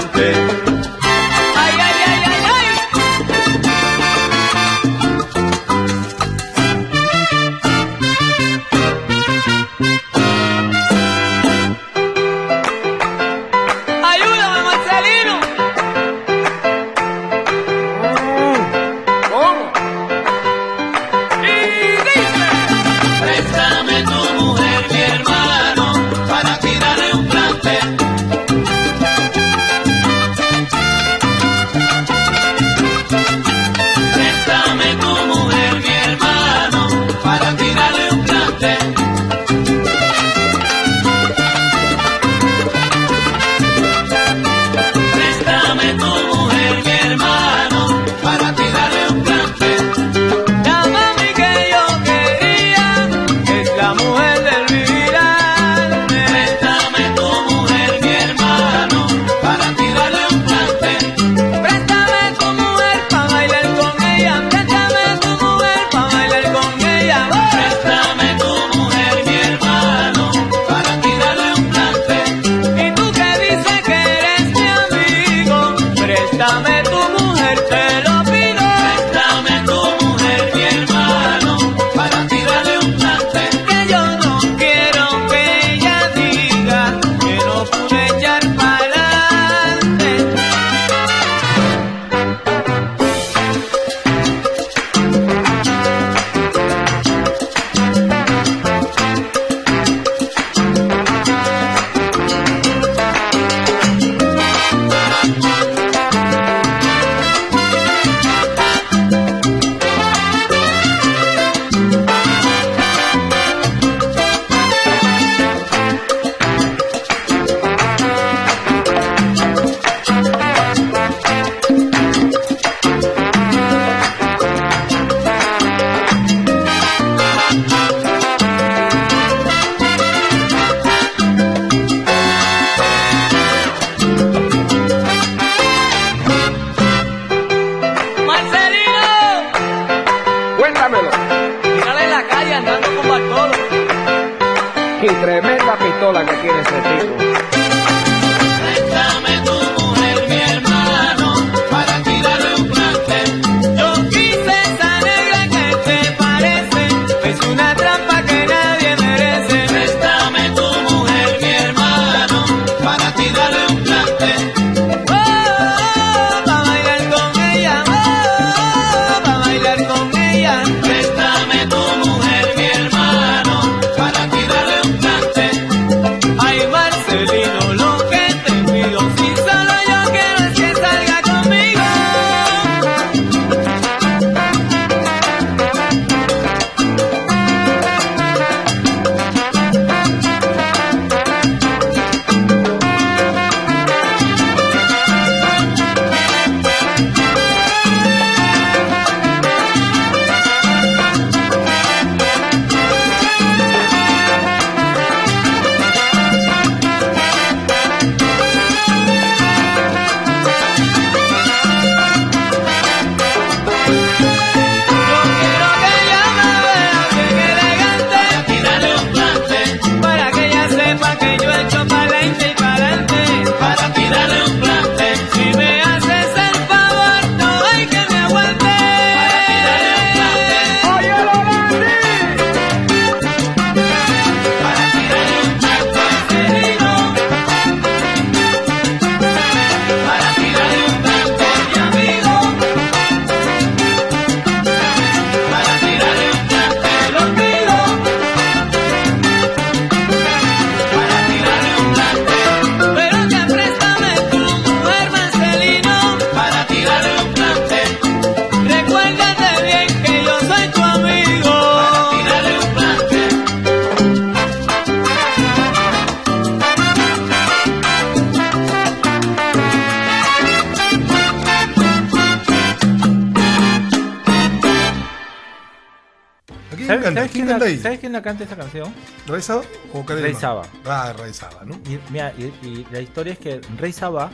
E: La, canta esa canción?
A: ¿Rey Saba o
E: Rey? Saba.
A: Ah, Rey Saba, ¿no?
E: Y, mira, y, y la historia es que Rey Sabá,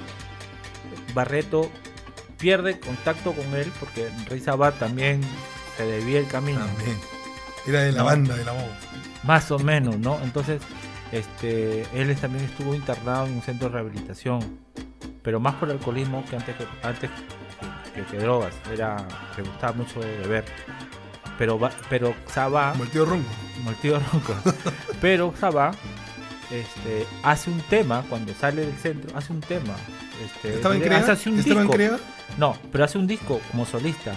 E: Barreto pierde contacto con él porque Rey Sabá también se debía el camino.
A: También. Era de la
E: No.
A: banda de la voz.
E: Más o menos, ¿no? Entonces, este, él también estuvo internado en un centro de rehabilitación, pero más por alcoholismo que antes que, antes que, que drogas. Era, le gustaba mucho beber. Pero, pero Sabá,
A: Como el tío Ronco.
E: Tío pero Sabá este, hace un tema, cuando sale del centro, hace un tema. Este,
A: ¿Estaba en
E: hace
A: Crea?
E: así un
A: ¿Estaba en
E: disco.
A: Crea?
E: No, pero hace un disco como solista.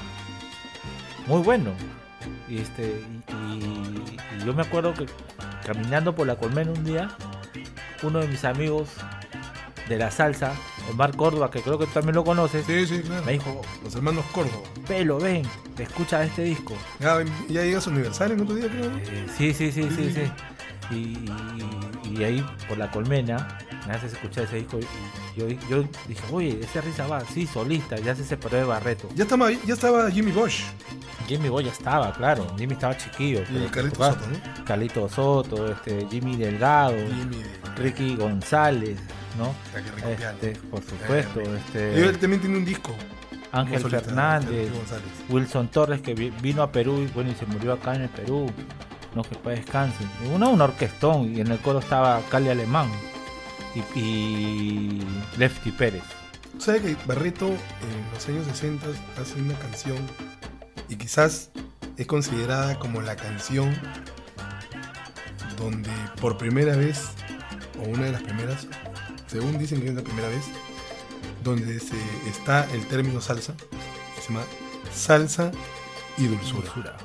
E: Muy bueno. Y este y yo me acuerdo que caminando por la colmena un día, uno de mis amigos de la salsa, Omar Córdoba, que creo que también lo conoces,
A: Sí, sí, claro.
E: me dijo,
A: Los hermanos Córdoba.
E: pelo, ven, escucha este disco.
A: Ya, ya llega su aniversario en otro día, creo. ¿no?
E: Eh, sí, sí, sí, sí, sí. Y, y- y ahí por la colmena me haces escuchar ese disco y yo, yo dije, oye, ese risa va, sí, solista, ya se separó de Barreto.
A: Ya estaba, ya estaba Jimmy Bosch
E: Jimmy Boy ya estaba, claro. Jimmy estaba chiquillo.
A: y Carlito Soto, ¿no?
E: Carlito Soto, este, Jimmy Delgado,
A: Jimmy.
E: Ricky González, ¿no? Este, por supuesto, este,
A: él también tiene un disco.
E: Ángel
A: solista,
E: Fernández. Wilson Torres que vi- vino a Perú y bueno y se murió acá en el Perú. No que para descanse. Una, un orquestón y en el coro estaba Cali Alemán y, y Lefty Pérez.
A: ¿Sabe que Barreto en los años 60 hace una canción y quizás es considerada como la canción donde por primera vez, o una de las primeras, según dicen que es la primera vez, donde se está el término salsa, se llama salsa y dulzura.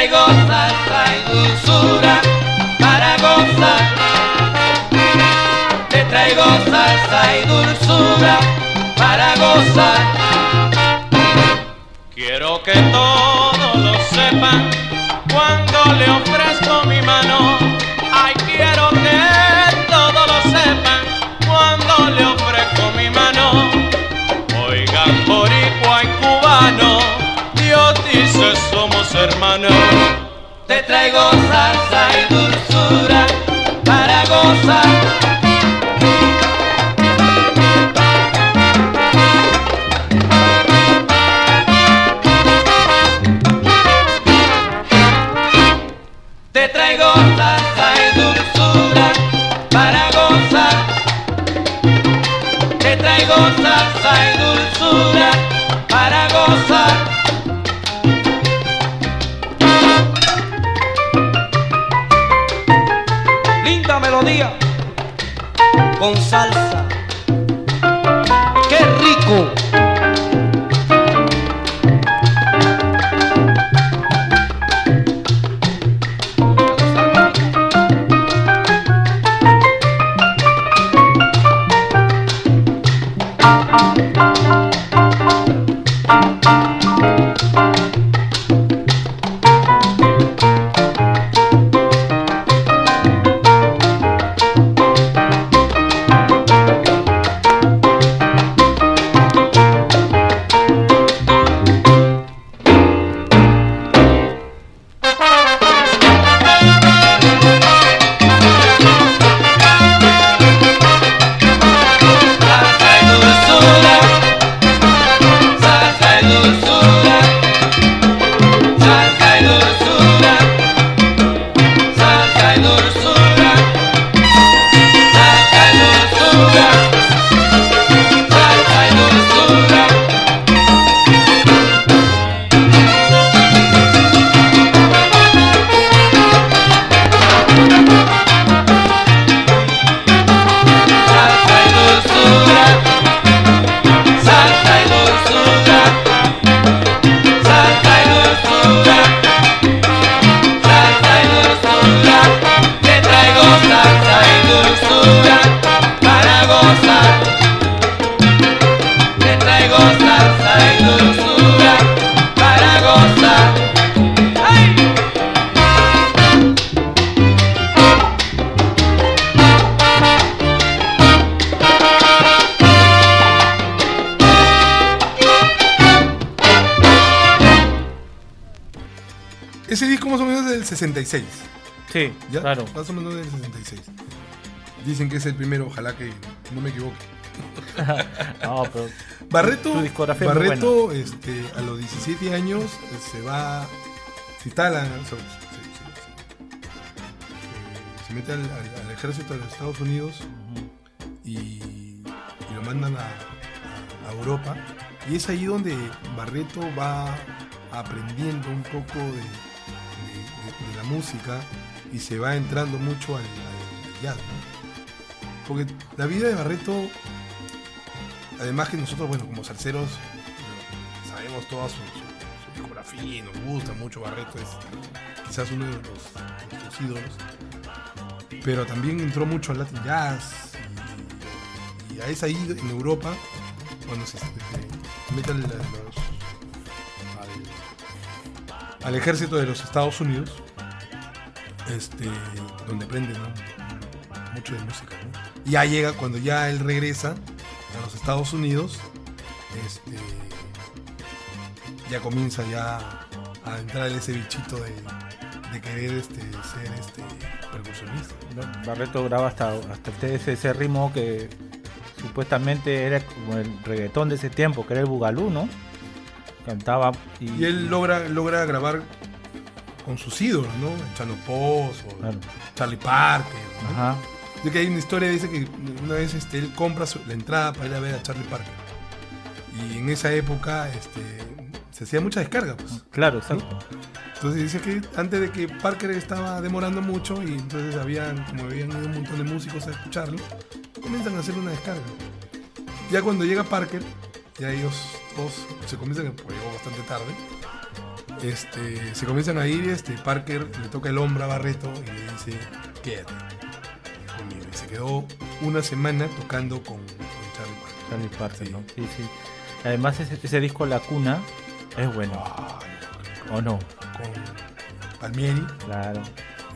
C: Te traigo salsa y dulzura para gozar. Te traigo salsa y dulzura para gozar. Quiero que todos lo sepan cuando le ofrezco traigo
A: Dicen que es el primero, ojalá que no me equivoque.
E: No, pero
A: Barreto, Barreto este, a los 17 años eh, se va, se instala, se, se- se- se- se- se mete al, al- al ejército de los Estados Unidos y, y lo mandan a, a- a Europa. Y es ahí donde Barreto va aprendiendo un poco de, de- de- de la música y se va entrando mucho al, al jazz. Porque la vida de Barreto además que nosotros, bueno, como salseros, sabemos toda su, su- su discografía y nos gusta mucho Barreto, es quizás uno de los, ídolos. Pero también entró mucho al Latin Jazz y, a esa ahí en Europa, cuando se, se mete al, al- ejército de los Estados Unidos, este, donde aprende ¿no? Ya llega, cuando ya él regresa, a los Estados Unidos, este, ya comienza ya a entrar ese bichito de, de querer este, ser este, percusionista.
E: Barreto graba hasta, hasta ese, ese ritmo que supuestamente era como el reggaetón de ese tiempo, que era el bugalú, ¿no? Cantaba y,
A: Y él logra, logra grabar con sus ídolos, ¿no? Chano Poz o
E: Claro.
A: Charlie Parker. ¿no?
E: Ajá.
A: Dice que hay una historia, dice que una vez este, él compra su- la entrada para ir a ver a Charlie Parker. Y en esa época este, se hacía mucha descarga, pues.
E: Claro, exacto.
A: Entonces dice que antes de que Parker estaba demorando mucho y entonces habían, como habían ido un montón de músicos a escucharlo, comienzan a hacer una descarga. Ya cuando llega Parker, ya ellos todos se comienzan, pues llegó bastante tarde, este, se comienzan a ir, este, Parker le toca el hombro a Barreto y le dice, quédate se quedó una semana tocando con, con Charlie Parker.
E: Charlie Parker,
A: Sí.
E: ¿no? Sí, sí. Además ese, ese disco La Cuna es bueno,
A: Ay,
E: ¿o no?
A: con Palmieri
E: Claro.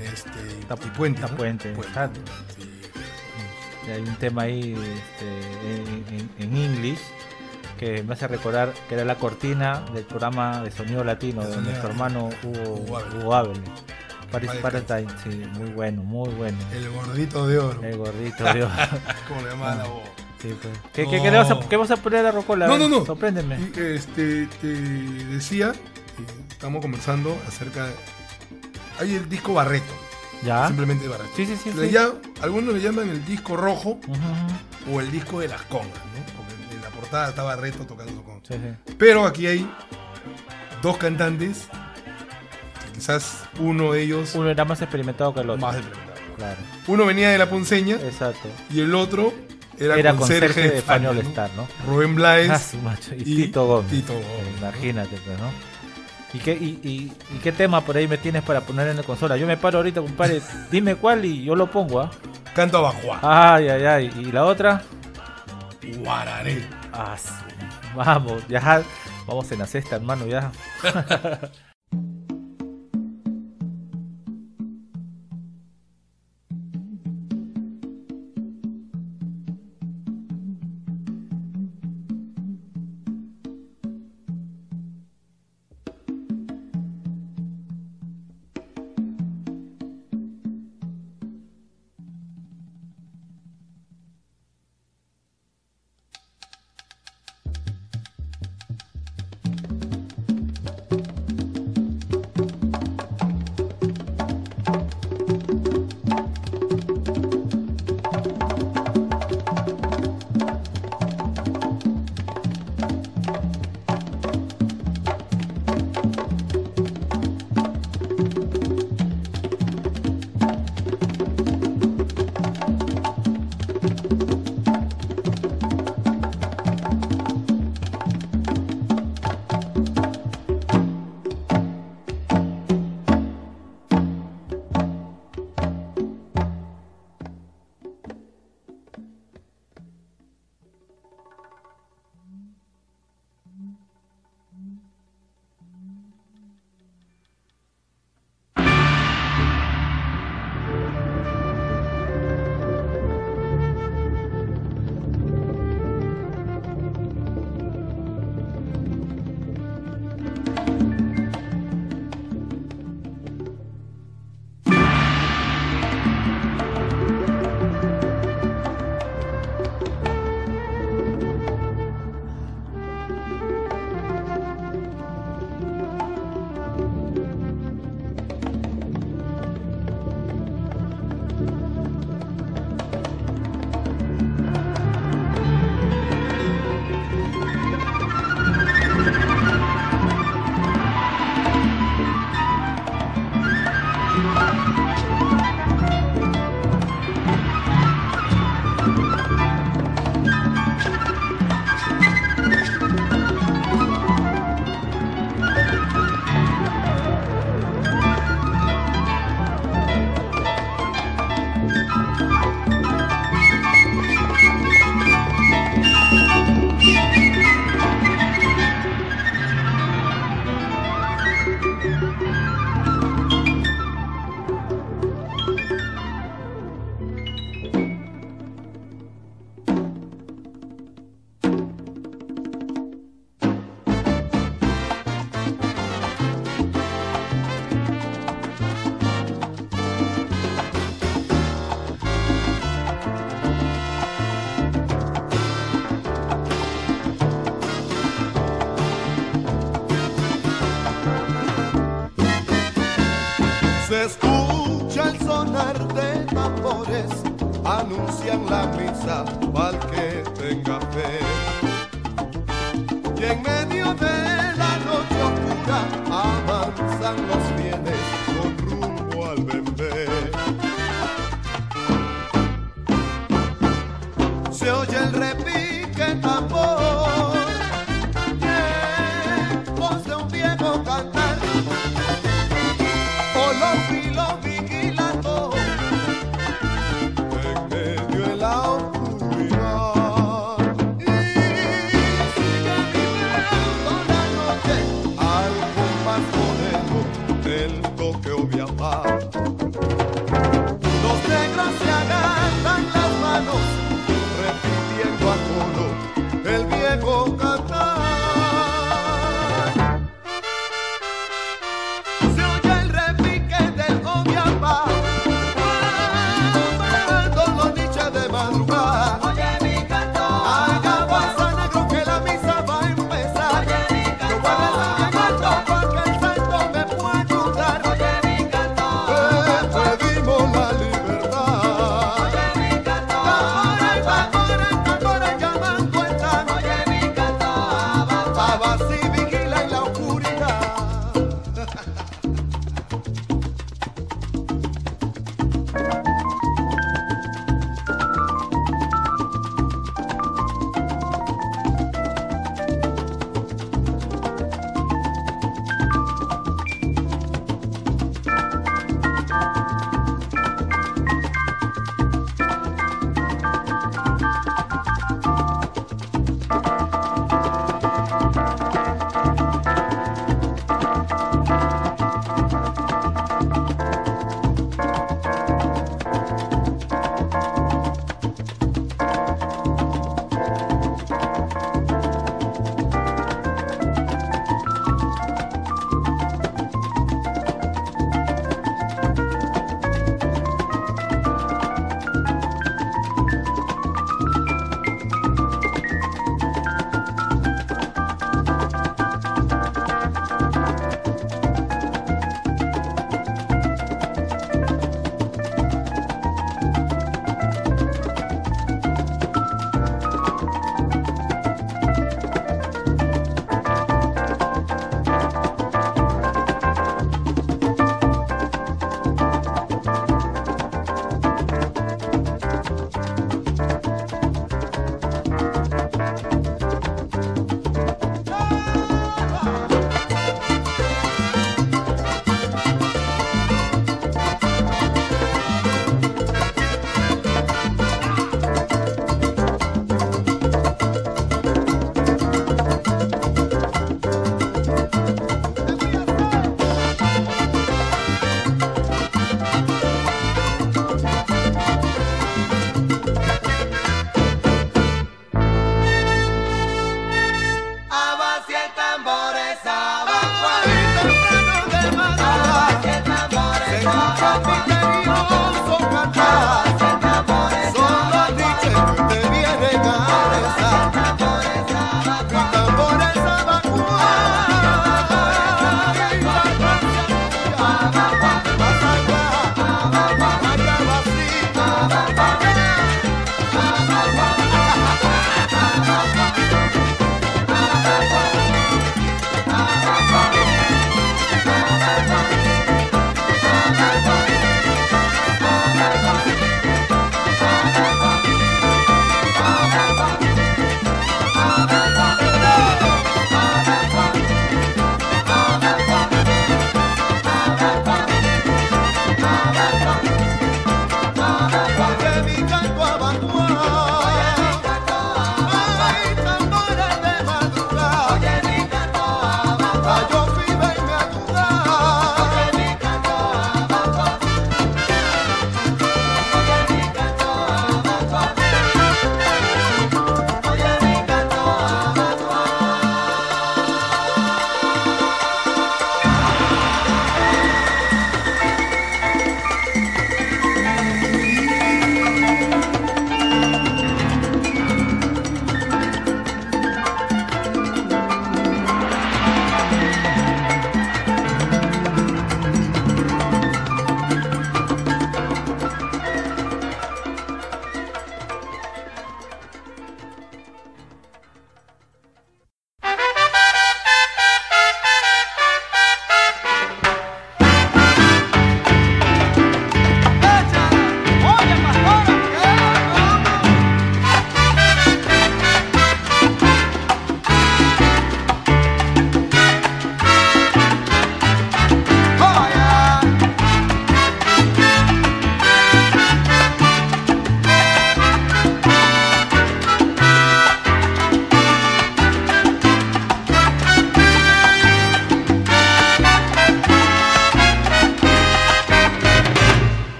A: este,
E: Tap-
A: y Puente. ¿no?
E: Tapuente, exacto.
A: Sí.
E: Y hay un tema ahí este, en, en, en English que me hace recordar que era la cortina del programa de Sonido Latino
A: De
E: de nuestro hermano Hugo,
A: Hugo.
E: Hugo Ávila. Paris sí, muy bueno, muy bueno.
A: El gordito de oro.
E: El gordito, Dios.
A: Como le llamaba la voz.
E: Sí, pues. ¿Qué,
A: No.
E: qué, qué le vas a, qué vas a poner a Rocola?
A: No, no, no.
E: Sorpréndeme.
A: Este, te decía, estamos conversando acerca de... Hay el disco Barreto,
E: ¿Ya?
A: simplemente Barreto.
E: Sí, sí, sí.
A: Le
E: sí.
A: ya- algunos le llaman el disco rojo
E: ujú.
A: o el disco de las congas, ¿no? Porque en la portada está Barreto tocando su conga.
E: Sí, sí.
A: Pero aquí hay dos cantantes, quizás uno de ellos
E: Uno era más experimentado que el otro.
A: más experimentado.
E: Claro.
A: Uno venía de la Ponceña
E: Exacto.
A: y el otro era,
E: Era
A: conserje,
E: conserje de Español. Star, ¿no?
A: Rubén Blades.
E: Ah, macho. Y,
A: y
E: Tito Gómez.
A: Tito Gómez,
E: Imagínate, pues, ¿no? ¿Y qué, y, y- y qué tema por ahí me tienes para poner en la consola? Yo me paro ahorita, compadre. Dime cuál y yo lo pongo, ¿ah?
A: Canto Abajuá.
E: Ay, ay, ay. ¿Y la otra?
A: Guararé.
E: Ah, Vamos, ya. Vamos en la cesta, hermano, ya.
H: la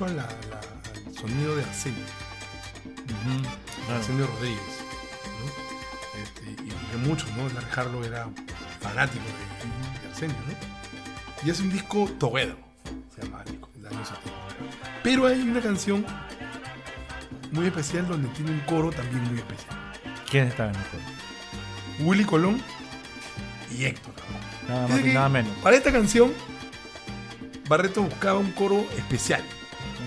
A: mucho a la- la- al sonido de Arsenio, Arsenio Rodríguez. ¿no? Este, y que muchos, ¿no? Harlow era fanático de, de Arsenio, ¿no? Y es un disco Together, se llama el disco, del año 70. Pero hay una canción muy especial donde tiene un coro también muy especial.
F: ¿Quién estaba en el coro?
A: Willy Colón y Héctor.
F: Nada más y nada menos.
A: Para esta canción, Barreto buscaba un coro especial.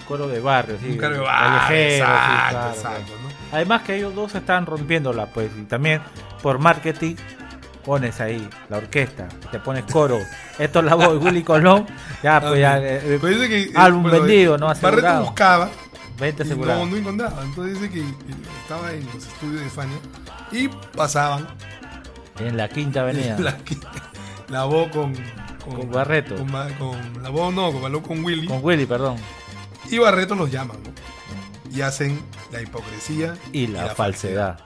F: Coro de barrio, sí.
A: un coro de barrio,
F: callejero, sí,
A: exacto,
F: claro,
A: exacto,
F: claro.
A: ¿no?
F: Además que ellos dos estaban rompiéndola, pues, y también por marketing pones ahí la orquesta, te pones coro, esto es la voz de Willy Colón, ya pues ya eh, eh,
A: Pues dice que, eh,
F: álbum vendido, ¿no?
A: Barreto buscaba
F: vente
A: y
F: asegurado.
A: no, no encontraba. Entonces dice que eh, estaba en los estudios de Fania y pasaban
F: En la quinta avenida.
A: la, la voz con,
F: Con Barreto.
A: Con, Ma- con la voz no, con, con Willy.
F: Con Willy, perdón.
A: Y Barreto los llaman, ¿no? Y hacen la hipocresía
F: Y la, falsedad.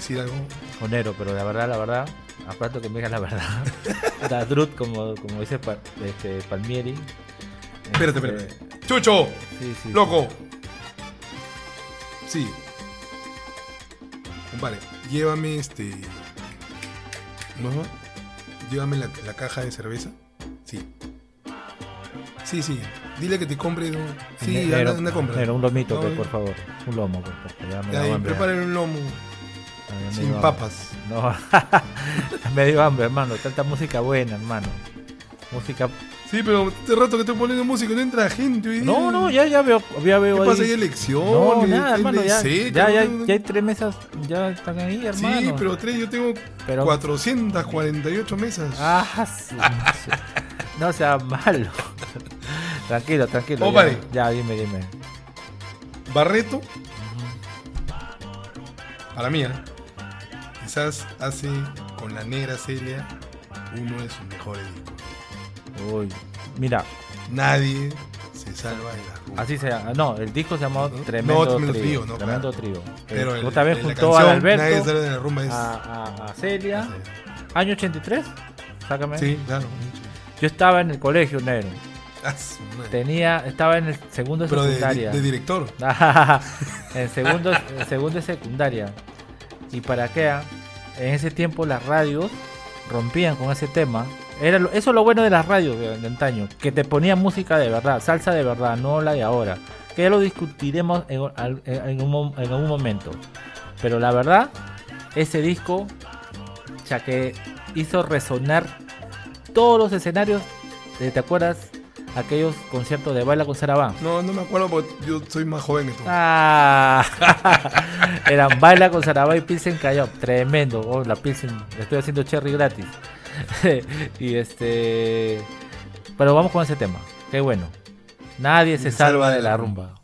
A: Decir algo.
E: Jonero, pero la verdad, la verdad, acuérdate que me digas la verdad. La Drut, como, como dice Pa- este, Palmieri.
A: Espérate,
E: Este,
A: espérate. ¡Chucho!
E: Sí, sí.
A: ¡Loco! Sí. Compadre, llévame este. ¿No? Llévame la, la caja de cerveza. Sí. Sí, sí. Dile que te compre. ¿no? Sí, anda, anda, compra.
E: un lomito,
A: No,
E: pues, por favor. Un lomo, pues, ya me hambre.
A: preparen un lomo
E: me
A: sin
E: dio
A: papas.
E: No, me dio hambre, hermano. Tanta música buena, hermano. Música.
A: Sí, pero este rato que estoy poniendo música no entra gente hoy día.
E: No, no, ya, ya veo, ya veo.
A: ¿Qué
E: ahí.
A: pasa? ¿Hay elecciones?
E: No, nada, hermano. Ya, ya, ya, ya hay tres mesas, ya están ahí, hermano.
A: Sí, pero tres, yo tengo
E: Pero-
A: 448 mesas.
E: Ah, su- no sea malo. tranquilo, tranquilo.
A: Oh,
E: ya,
A: vale.
E: ya, dime, dime.
A: Barreto, para mí, ¿eh? Quizás hace con la negra Celia uno de sus mejores discos.
E: Uy, mira,
A: Nadie se salva de la rumba.
E: así se llama. No, el disco se llamó
A: No,
E: Tremendo
A: Tremendo
E: Trío.
A: No,
E: Tremendo
A: claro.
E: Trío.
A: Pero
E: Eh,
A: el-
E: otra vez
A: en la
E: junto a
A: canción,
E: Alberto,
A: Nadie se de la rumba es.
E: a, a- a Celia. Año 83, sácame.
A: Sí, claro.
E: Yo estaba en el colegio negro.
A: Ah.
E: Tenía, estaba en el segundo de
A: Pero de,
E: secundaria.
A: de director.
E: en segundo, en segundo de secundaria. ¿Y para qué? En ese tiempo las radios rompían con ese tema. Era lo- eso es lo bueno de las radios de, antaño, que te ponían música de verdad, salsa de verdad, no la de ahora. Que ya lo discutiremos en, en algún momento. Pero la verdad, ese disco, ya que hizo resonar todos los escenarios, ¿te acuerdas? Aquellos conciertos de Baila con Sarabán.
A: No, no me acuerdo porque yo soy más joven que tú.
E: Ah, eran baila con Sarabá y Pilsen Callao. Tremendo. Oh, la Pilsen. Estoy haciendo cherry gratis. y este. Pero vamos con ese tema. Qué bueno. Nadie se salva de la rumba.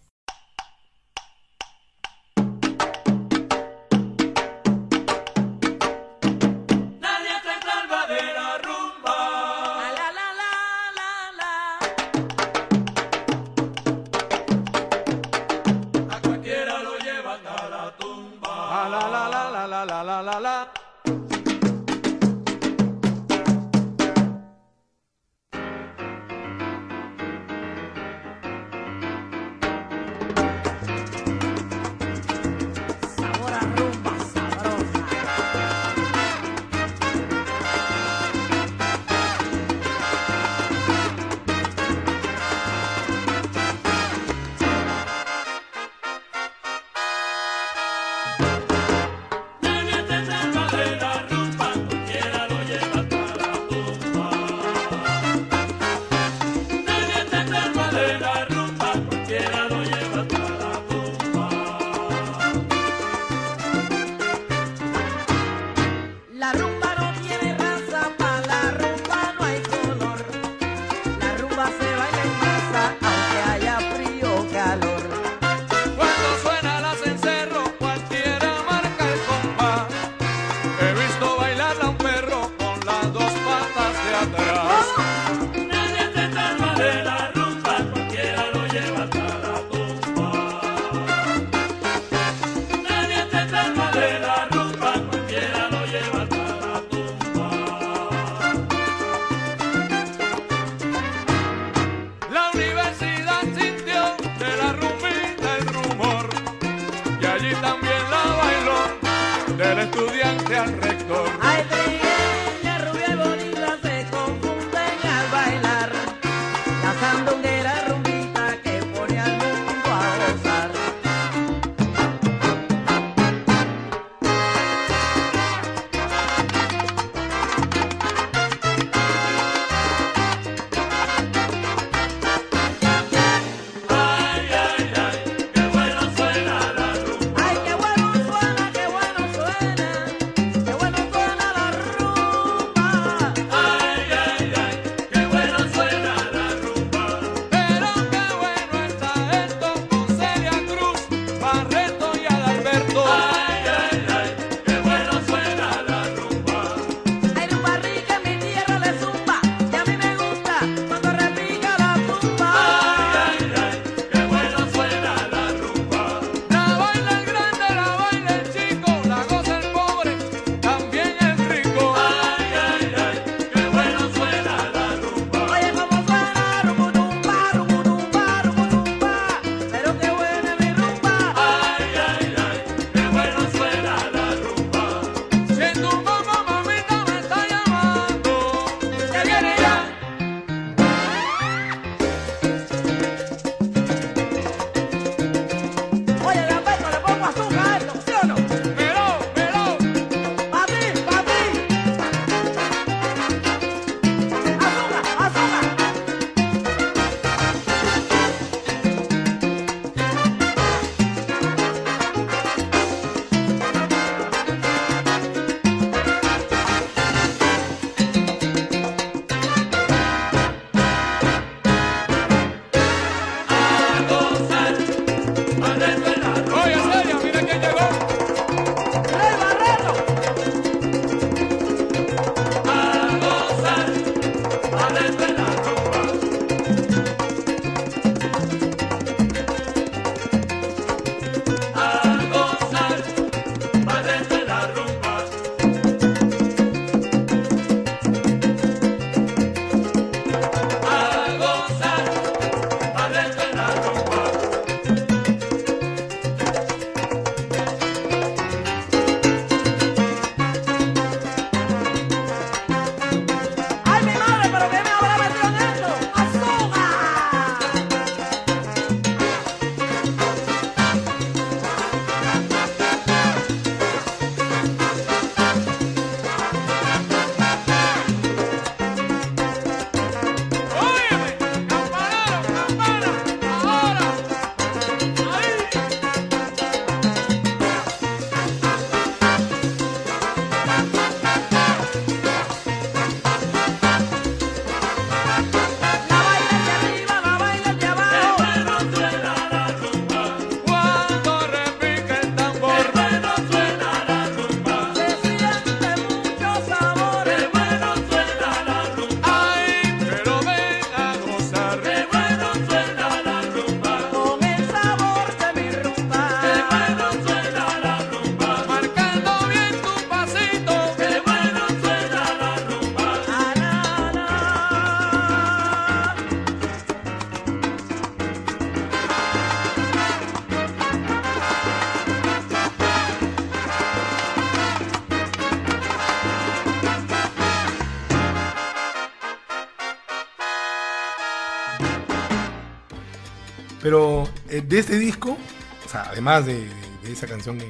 A: Pero eh, de este disco, o sea, además de, de- de esa canción que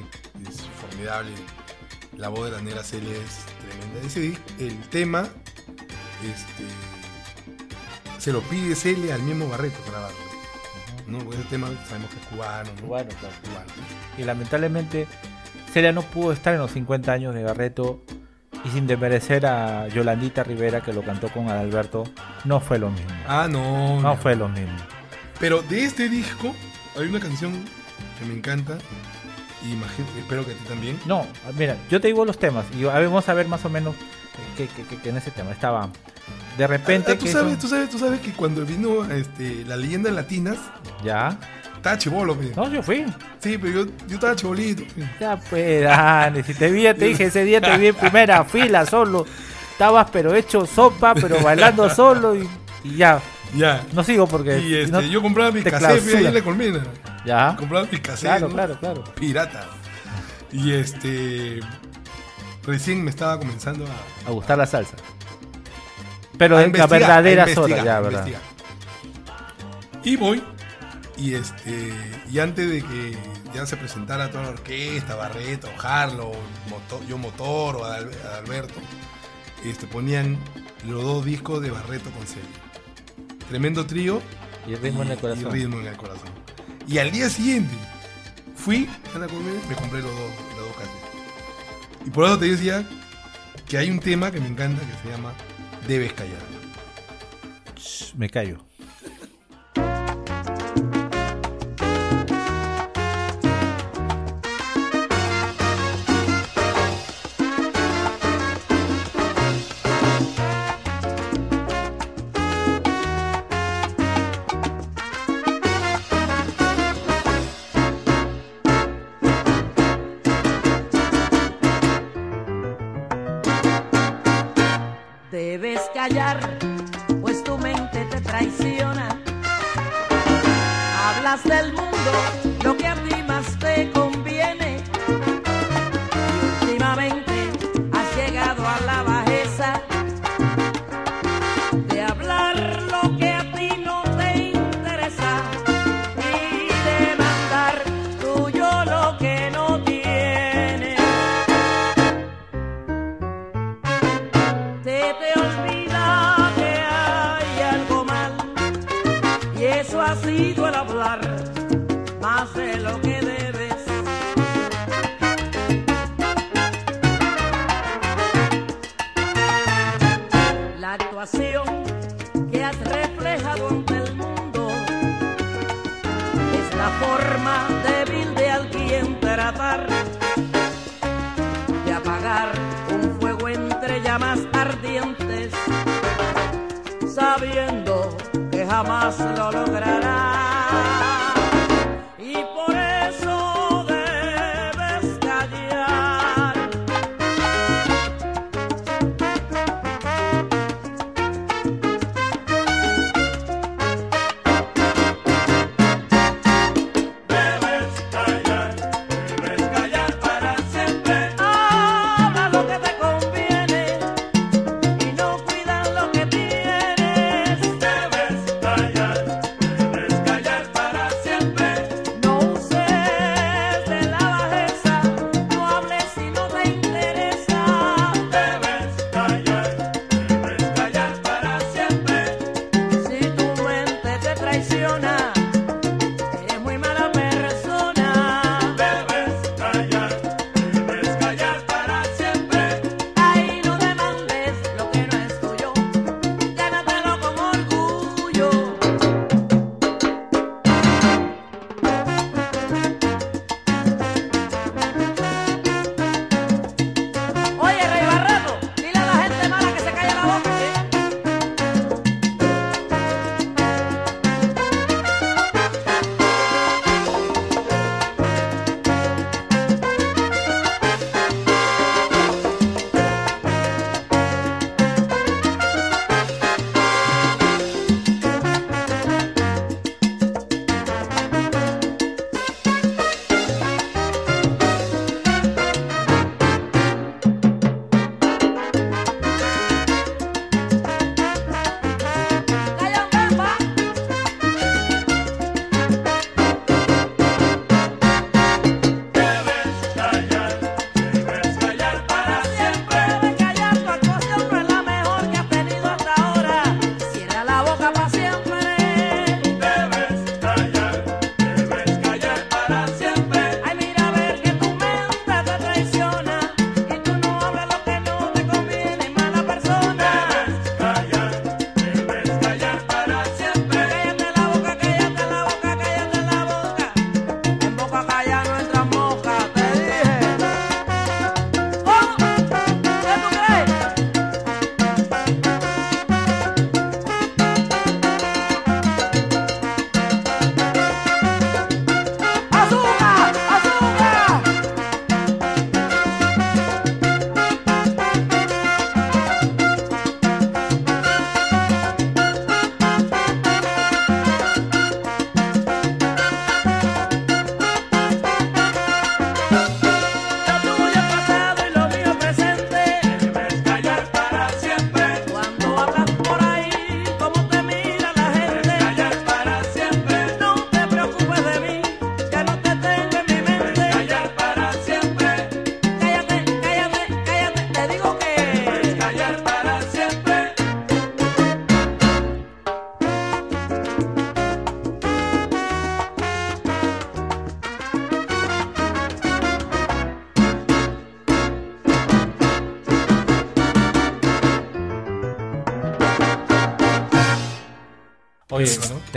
A: es formidable, la voz de la negra Celia es tremenda. Ese el tema, este, se lo pide Celia al mismo Barreto grabarlo. ¿no? Porque ese tema sabemos que es cubano, ¿no?
I: Cubano, claro.
A: Cubano.
I: Y lamentablemente Celia no pudo estar en los 50 años de Barreto y sin desmerecer a Yolandita Rivera que lo cantó con Adalberto, no fue lo mismo.
A: Ah, no.
I: No
A: no.
I: fue lo mismo.
A: Pero de este disco hay una canción que me encanta y imagino, espero que a ti también.
I: No, mira, yo te digo los temas y vamos a ver más o menos que, que- que- que en ese tema estaba. De repente
A: Ah, tú
I: que
A: sabes,
I: son-
A: tú sabes, tú sabes que cuando vino este, la leyenda latinas,
I: ya.
A: estaba chivolo.
I: No, yo fui.
A: Sí, pero yo, yo estaba chibolito.
I: Ya pues, Dani, si te vi, te dije ese día te vi en primera fila solo. Estabas pero hecho sopa, pero bailando solo y, y ya.
A: Ya.
I: No sigo porque
A: Y este,
I: no-
A: yo compraba mi
I: te
A: cassette ahí en la colmena.
I: ya.
A: Compraba mi cassette.
I: Claro,
A: ¿no?
I: claro, claro.
A: Pirata. Y este. Recién me estaba comenzando a.
I: A gustar la salsa. Pero en la verdadera sola, ya, ¿verdad?
A: Y voy, y este, y antes de que ya se presentara toda la orquesta, Barreto, Harlow, yo Motor o Adal- Adalberto, este, ponían los dos discos de Barreto con Celia. Tremendo trío
I: Y ritmo en el
A: y
I: corazón.
A: ritmo en el corazón. Y al día siguiente fui a la Colmena, me compré los dos, las dos cassettes. Y por eso te decía que hay un tema que me encanta que se llama Debes callar.
I: Me callo.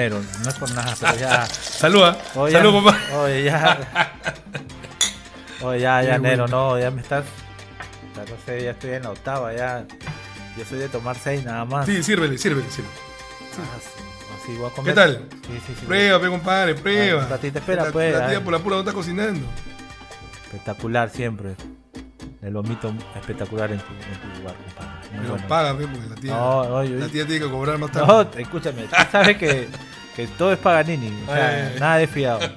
J: No es por
E: nada, pero ya.
A: Saluda.
E: Oye,
A: Salud,
E: ya-
A: compadre.
E: Oye, ya. Oye, ya, ya,
A: Qué
E: Nero, no, ya me estás. Ya no sé, ya estoy en la octava, ya. Yo soy de tomar seis nada más.
A: Sí, sírvele, sírvele, sírvele.
E: Ah, sí, así voy a
A: ¿Qué tal?
E: Sí, sí, sí.
A: Prueba, pe, compadre, prueba.
E: Ay, un espera,
A: la,
E: pues,
A: La tía
E: ay.
A: por la pura no está cocinando.
E: Espectacular siempre. El lomito espectacular en tu, en tu lugar, compadre. Muy
A: Pero
E: bueno.
A: paga, pe, porque la tía,
E: No,
A: la tía tiene que cobrar más tarde.
E: No, escúchame, tú sabes que, que todo es Paganini, o sea,
A: ay.
E: nada de fiado.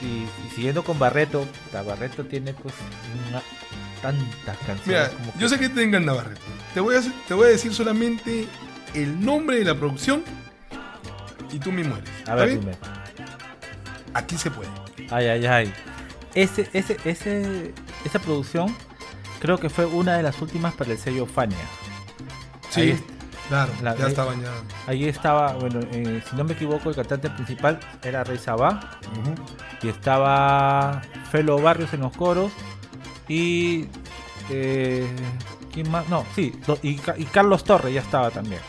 E: Y, y siguiendo con Barreto, Barreto tiene pues una- tantas canciones.
A: Mira,
E: como
A: yo sé que te engaña Barreto. Te voy, a, te voy a decir solamente el nombre de la producción y tú me mueres.
E: A ver, dime.
A: Aquí se puede.
E: Ay, ay, ay. Ese, ese, ese, esa producción creo que fue una de las últimas para el sello Fania.
A: Sí,
E: Ahí
A: claro,
E: la-
A: ya estaban ya.
E: Ahí estaba, bueno, eh, si no me equivoco, el cantante principal era Rey Sabá. y estaba Felo Barrios en los coros y eh, ¿quién más? No, sí, y, Ca- y Carlos Torres ya estaba también.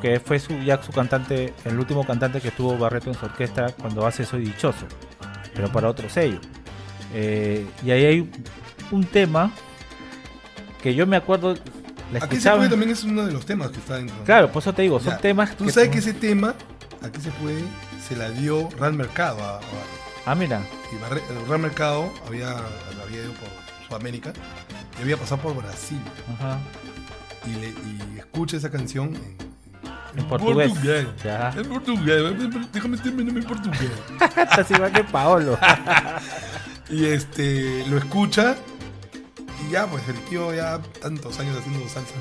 E: Que fue su, ya su cantante, el último cantante que tuvo Barreto en su orquesta cuando hace Soy Dichoso, pero para otro sello. Eh, y ahí hay un tema que yo me acuerdo,
A: Aquí se puede también es uno de los temas que está dentro.
E: Claro, por eso te digo, son
A: Ya,
E: temas
A: Tú sabes
E: son-
A: que ese tema, aquí se puede, se la dio Real Mercado a, a.
E: Ah, mira,
A: Y el Real Mercado había, había ido por Sudamérica y había pasado por Brasil.
E: ajá,
A: Y, le, y escucha esa canción en,
E: en portugués.
A: portugués.
E: Ya.
A: En portugués. Déjame terminar en portugués.
E: Estás igual que Paolo.
A: Y este lo escucha ya pues el tío ya tantos años haciendo salsa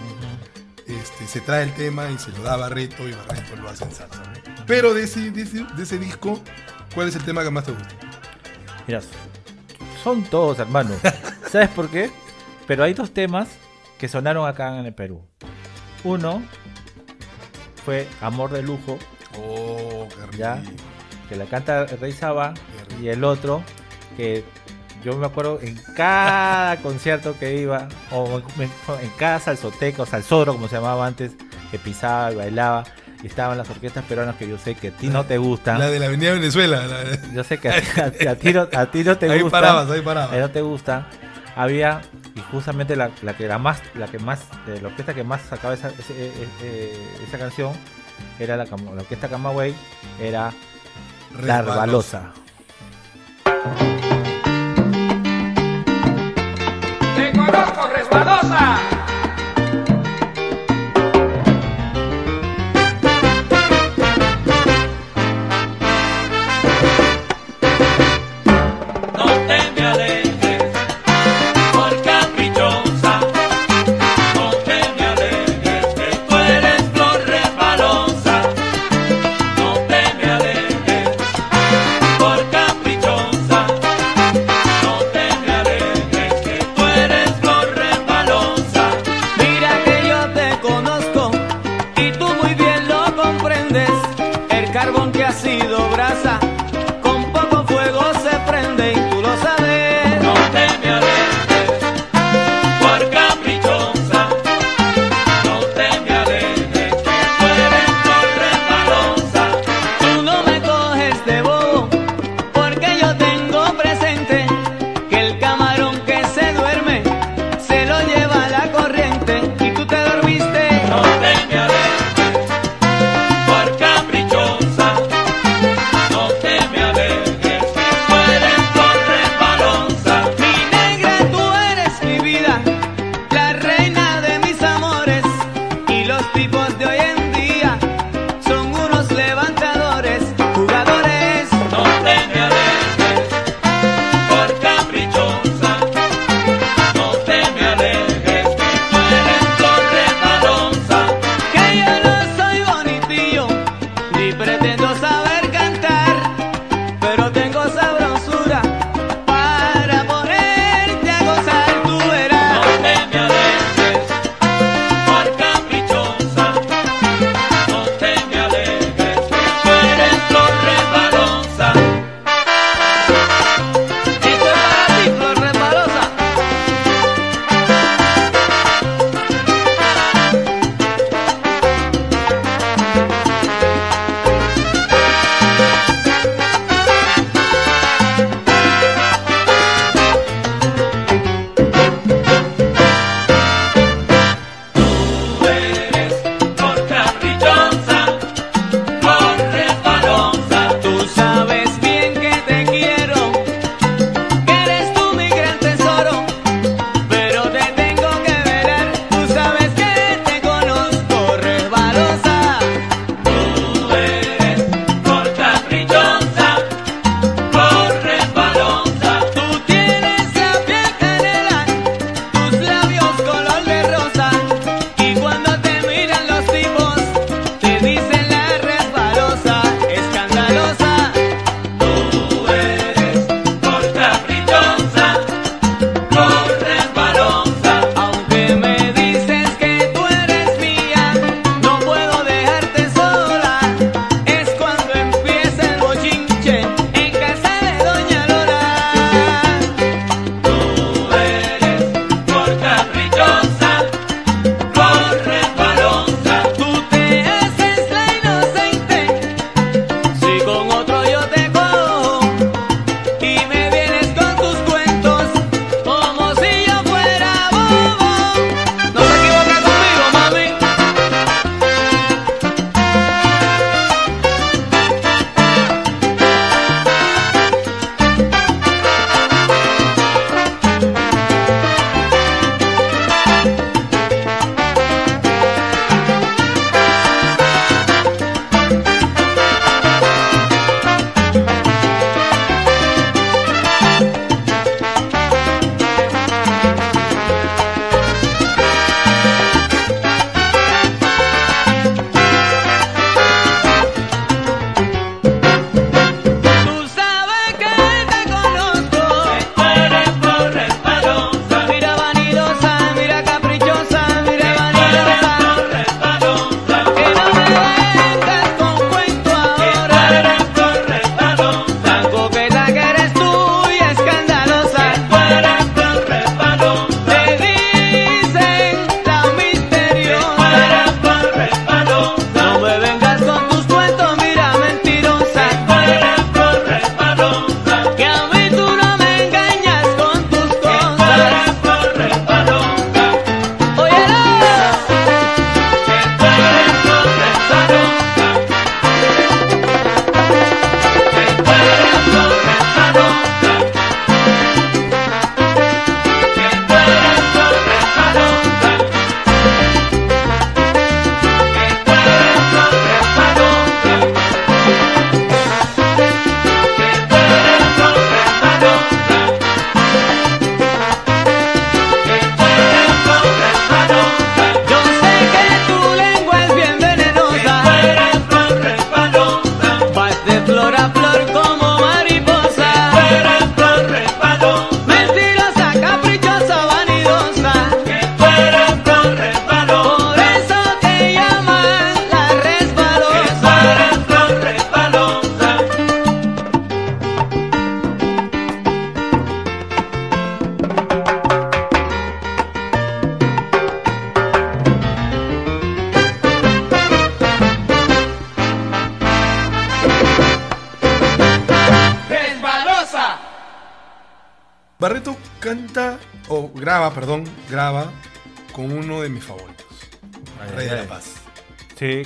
A: este, se trae el tema y se lo da a Barreto y Barreto lo hace en salsa. ¿no? Pero de ese, de, ese, de ese disco, ¿cuál es el tema que más te gusta?
E: Mira, son todos, hermano. ¿Sabes por qué? Pero hay dos temas que sonaron acá en el Perú. Uno fue Amor de Lujo,
A: Oh, qué rico.
E: Ya. que la canta Rey Saba, y el otro que yo me acuerdo en cada concierto que iba, o en, cada salsoteca o salsoro, como se llamaba antes, que pisaba y bailaba, y estaban las orquestas peruanas que yo sé que a ti no te gustan.
A: La de la Avenida Venezuela. la de-
E: Yo sé que a, a- a ti, no, a ti no te
A: ahí
E: gustan.
A: parabas, ahí parabas.
E: Ahí no te gusta. Había, y justamente la, la que era más, la que más, eh, la orquesta que más sacaba esa, ese- eh, eh, esa canción era la, la orquesta Camagüey, era La Rebalosa.
C: Te conozco,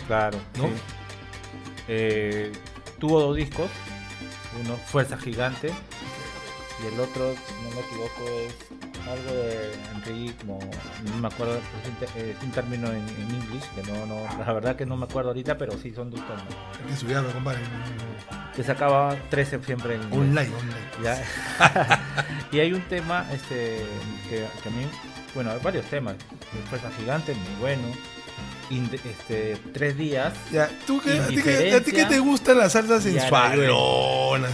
C: claro.
A: ¿No?
C: sí. Eh, tuvo dos discos. Uno, Fuerza Gigante. Y el otro, si no me equivoco, es algo de ritmo. No me acuerdo, es un, término en, en inglés, que no, no, la verdad que no me acuerdo ahorita, pero sí son dos
A: que estudiarlo, compadre.
C: Que sacaba 13 siempre en.
A: Online, online.
C: Ya. y hay un tema este, que, que a mí, bueno, hay varios temas. Fuerza Gigante, muy bueno. Este, tres días.
A: Ya, ¿tú qué, a, ti a qué te gustan las salsas sensualonas?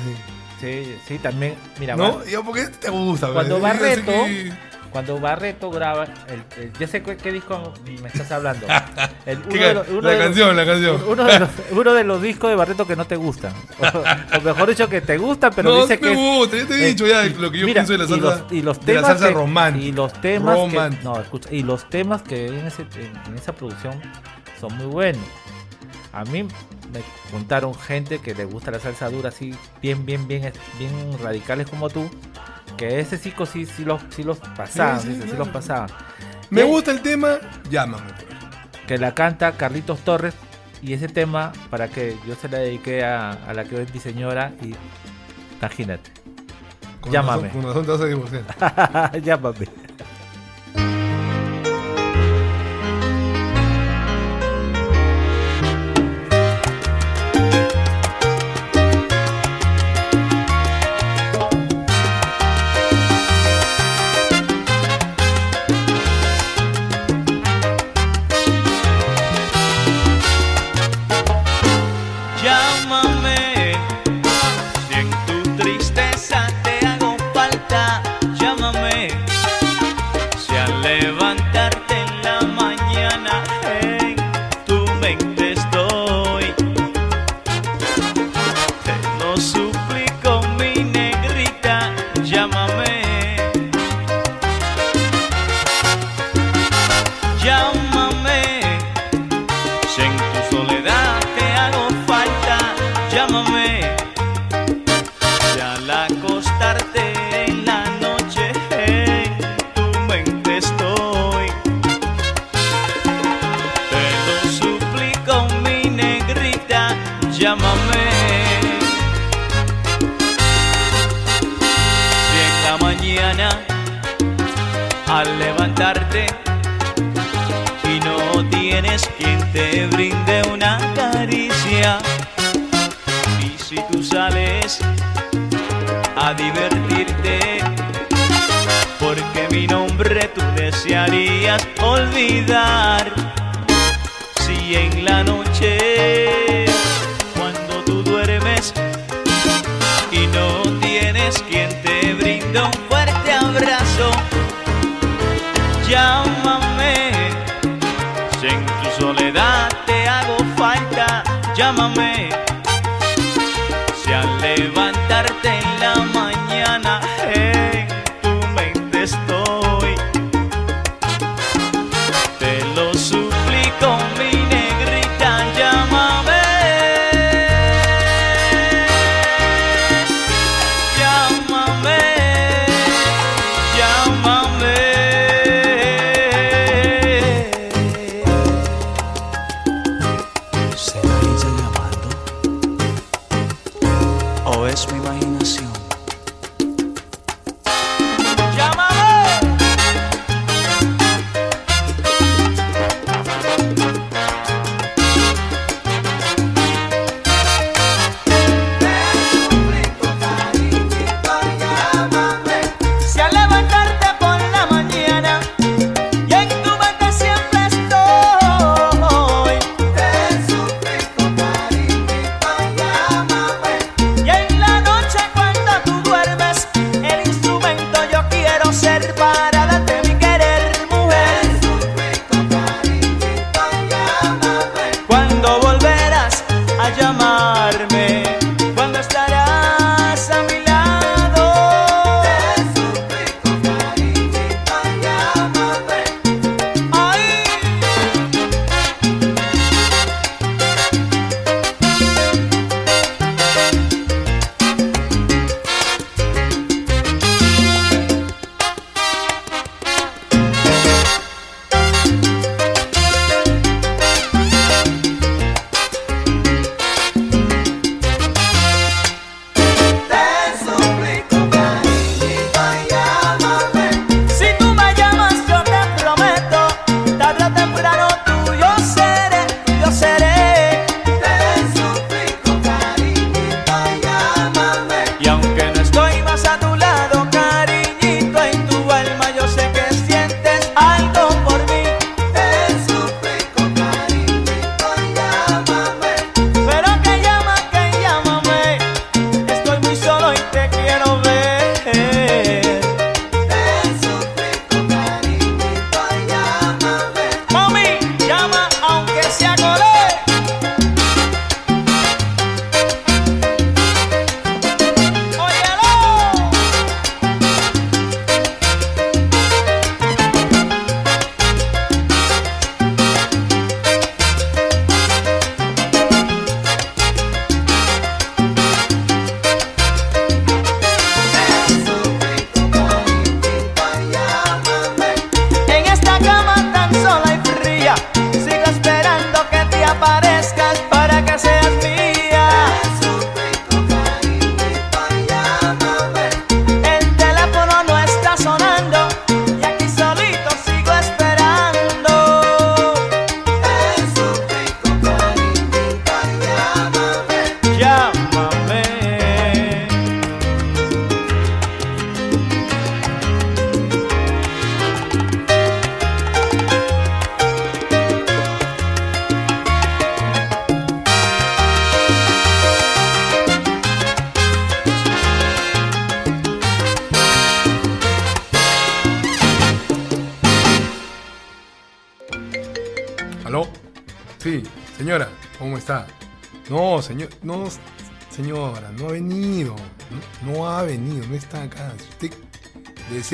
A: sí?
C: Sí, también. Mira,
A: ¿No? Yo, ¿por qué te gusta?
C: Cuando Barreto-
A: que-
C: cuando Barreto graba, el, el- ya sé qué, qué disco me estás hablando. El- uno
A: ¿Qué
C: de
A: ca-
C: los- uno
A: la
C: de los-
A: canción, la canción.
C: Uno de, los, uno de los discos de Barreto que no te gustan. O, o mejor dicho, que te gustan, pero
A: no,
C: dice que.
A: gusta, ya te he dicho ya lo que yo
C: mira,
A: pienso de la
C: y
A: salsa,
C: los- y los
A: de la
C: temas
A: salsa
C: que-
A: romántica.
C: Y los temas que, no, escucha, y los temas que hay en, ese, en, en esa producción son muy buenos. A mí me contaron gente que le gusta la salsa dura así, bien, bien, bien, bien radicales como tú, que ese chico sí, sí los, sí los pasaban,
A: Sí, sí,
C: dice, sí
A: claro.
C: los pasaban.
A: Me
C: Y-
A: gusta el tema, llámame.
C: que la canta Carlitos Torres y ese tema para que yo se la dediqué a, a la que hoy es mi señora y imagínate,
A: Con
C: Llámame.
A: razón- Con razón te vas a divorciar.
C: Llámame,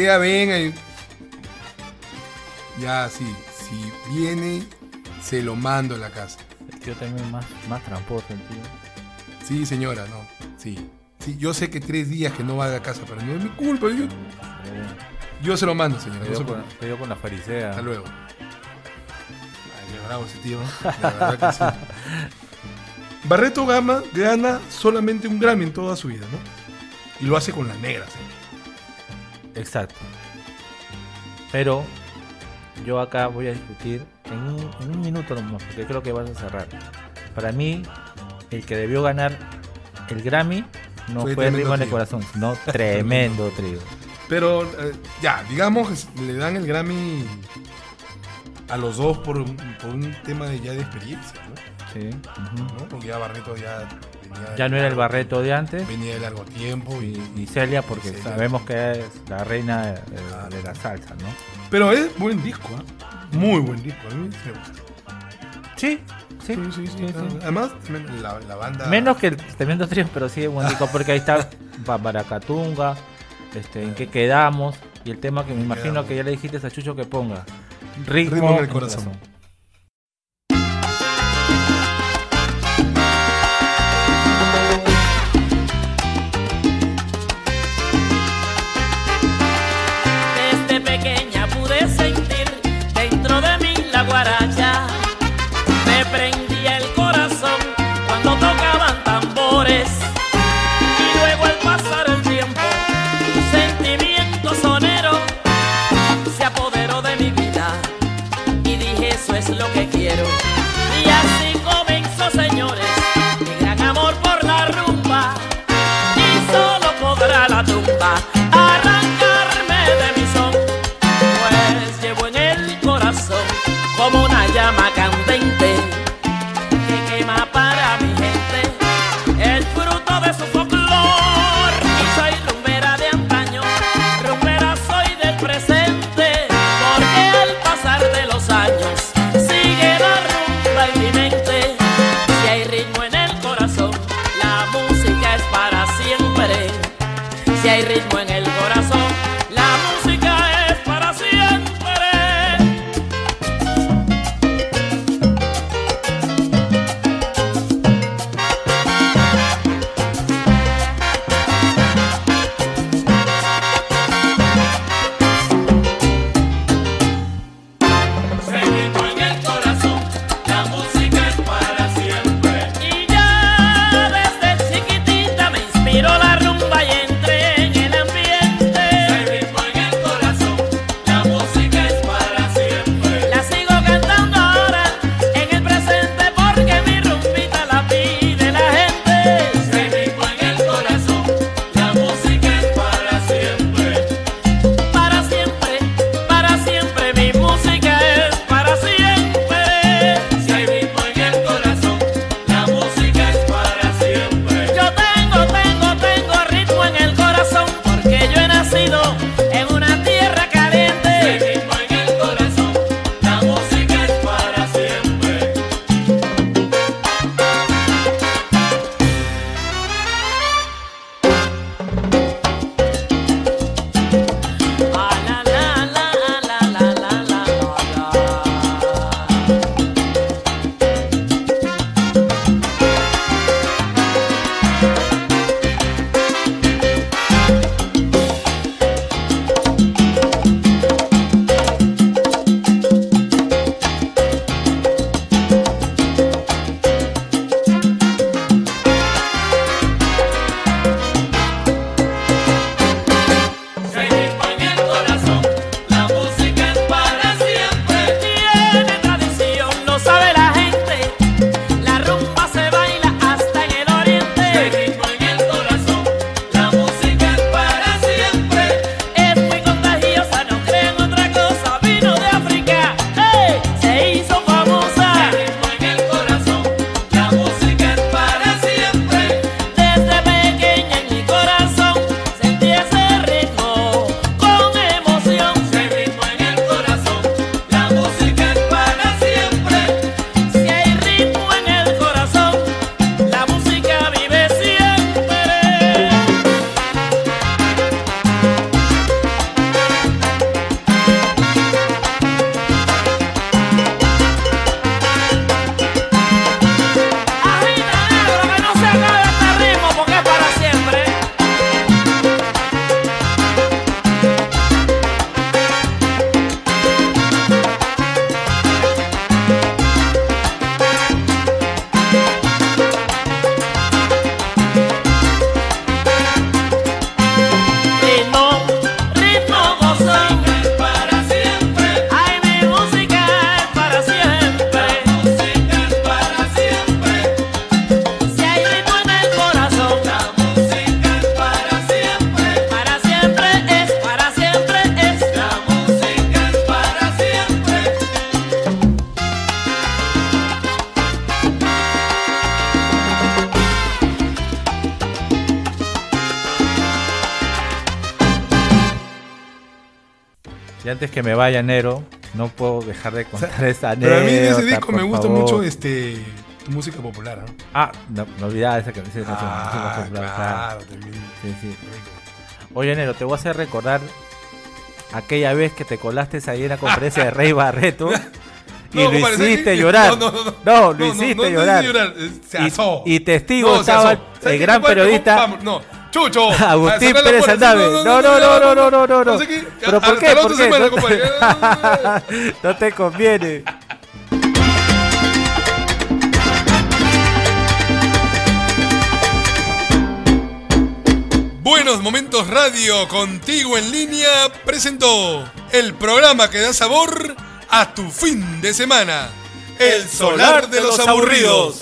A: venga. y- Ya, sí, si viene, se lo mando a la casa.
E: El tío también más, más tramposo, el tío.
A: Sí, señora, no, sí. Sí, yo sé que tres días que no va a la casa, pero no es mi culpa. Yo, yo se lo mando, señora.
E: Te
A: No se
E: dio con,
A: preocupe.
E: te dio con la farisea.
A: Hasta luego. Ay, qué bravo ese tío. La verdad que sí. Barreto Gama gana solamente un Grammy en toda su vida, ¿no? Y lo hace con las negras. ¿eh?
E: Exacto. Pero yo acá voy a discutir en un, en un minuto nomás, porque creo que vas a cerrar. Para mí, el que debió ganar el Grammy no
A: Fue
E: fue, Ritmo en el. Corazón, sino tremendo trío.
A: Pero eh, ya, digamos que le dan el Grammy a los dos por un, por un tema de ya de experiencia, ¿no?
E: Sí.
A: Porque ya Barreto ya
E: Ya no era el Barreto de antes.
A: Venía de largo tiempo y,
E: Y, y Celia, porque
A: Celia.
E: sabemos que es la reina de,
A: Claro.
E: de la salsa, ¿no?
A: Pero es buen disco, ¿ah? Muy buen disco, a mí me gusta.
E: Sí, sí.
A: Sí, sí, sí. Además, la, la banda.
E: Menos que el tremendo trío, pero sí es buen disco, porque ahí está Ba- Baracatunga, este, en qué quedamos, y el tema que me imagino
A: quedamos?
E: que ya le dijiste a Chucho que ponga. Ritmo,
A: Ritmo en el
E: el
A: corazón.
I: Que quiero. Que me
E: vaya enero, no puedo dejar de contar esa anécdota.
A: Pero a mí de ese disco me gusta
E: favor.
A: mucho este tu música popular, ¿no?
E: Ah, no, no olvidaba esa canción.
A: Ah,
E: música popular,
A: claro, también.
E: Sí, sí. Oye, Nero, te voy a hacer recordar aquella vez que te colaste ahí en la conferencia de Rey Barreto y
A: No,
E: lo
A: compadre, ¿sabes
E: hiciste
A: qué?
E: llorar.
A: No, no, no.
E: No, lo hiciste
A: no, no
E: llorar.
A: llorar, eh, se
E: Y-
A: asó.
E: Y, testigo
A: No, se
E: estaba
A: asó. ¿Sabes
E: el gran periodista
A: no, Chucho.
E: Agustín Pérez. Andave. No, no, no, no, no, no, no, no.
A: sé qué.
E: ¿Pero por
A: Hasta
E: qué?
A: la
E: ¿Por
A: otra
E: qué?
A: semana,
E: No-
A: compadre.
E: no te conviene.
A: Buenos Momentos Radio contigo en línea presentó el programa que da sabor a tu fin de semana. El solar de los aburridos.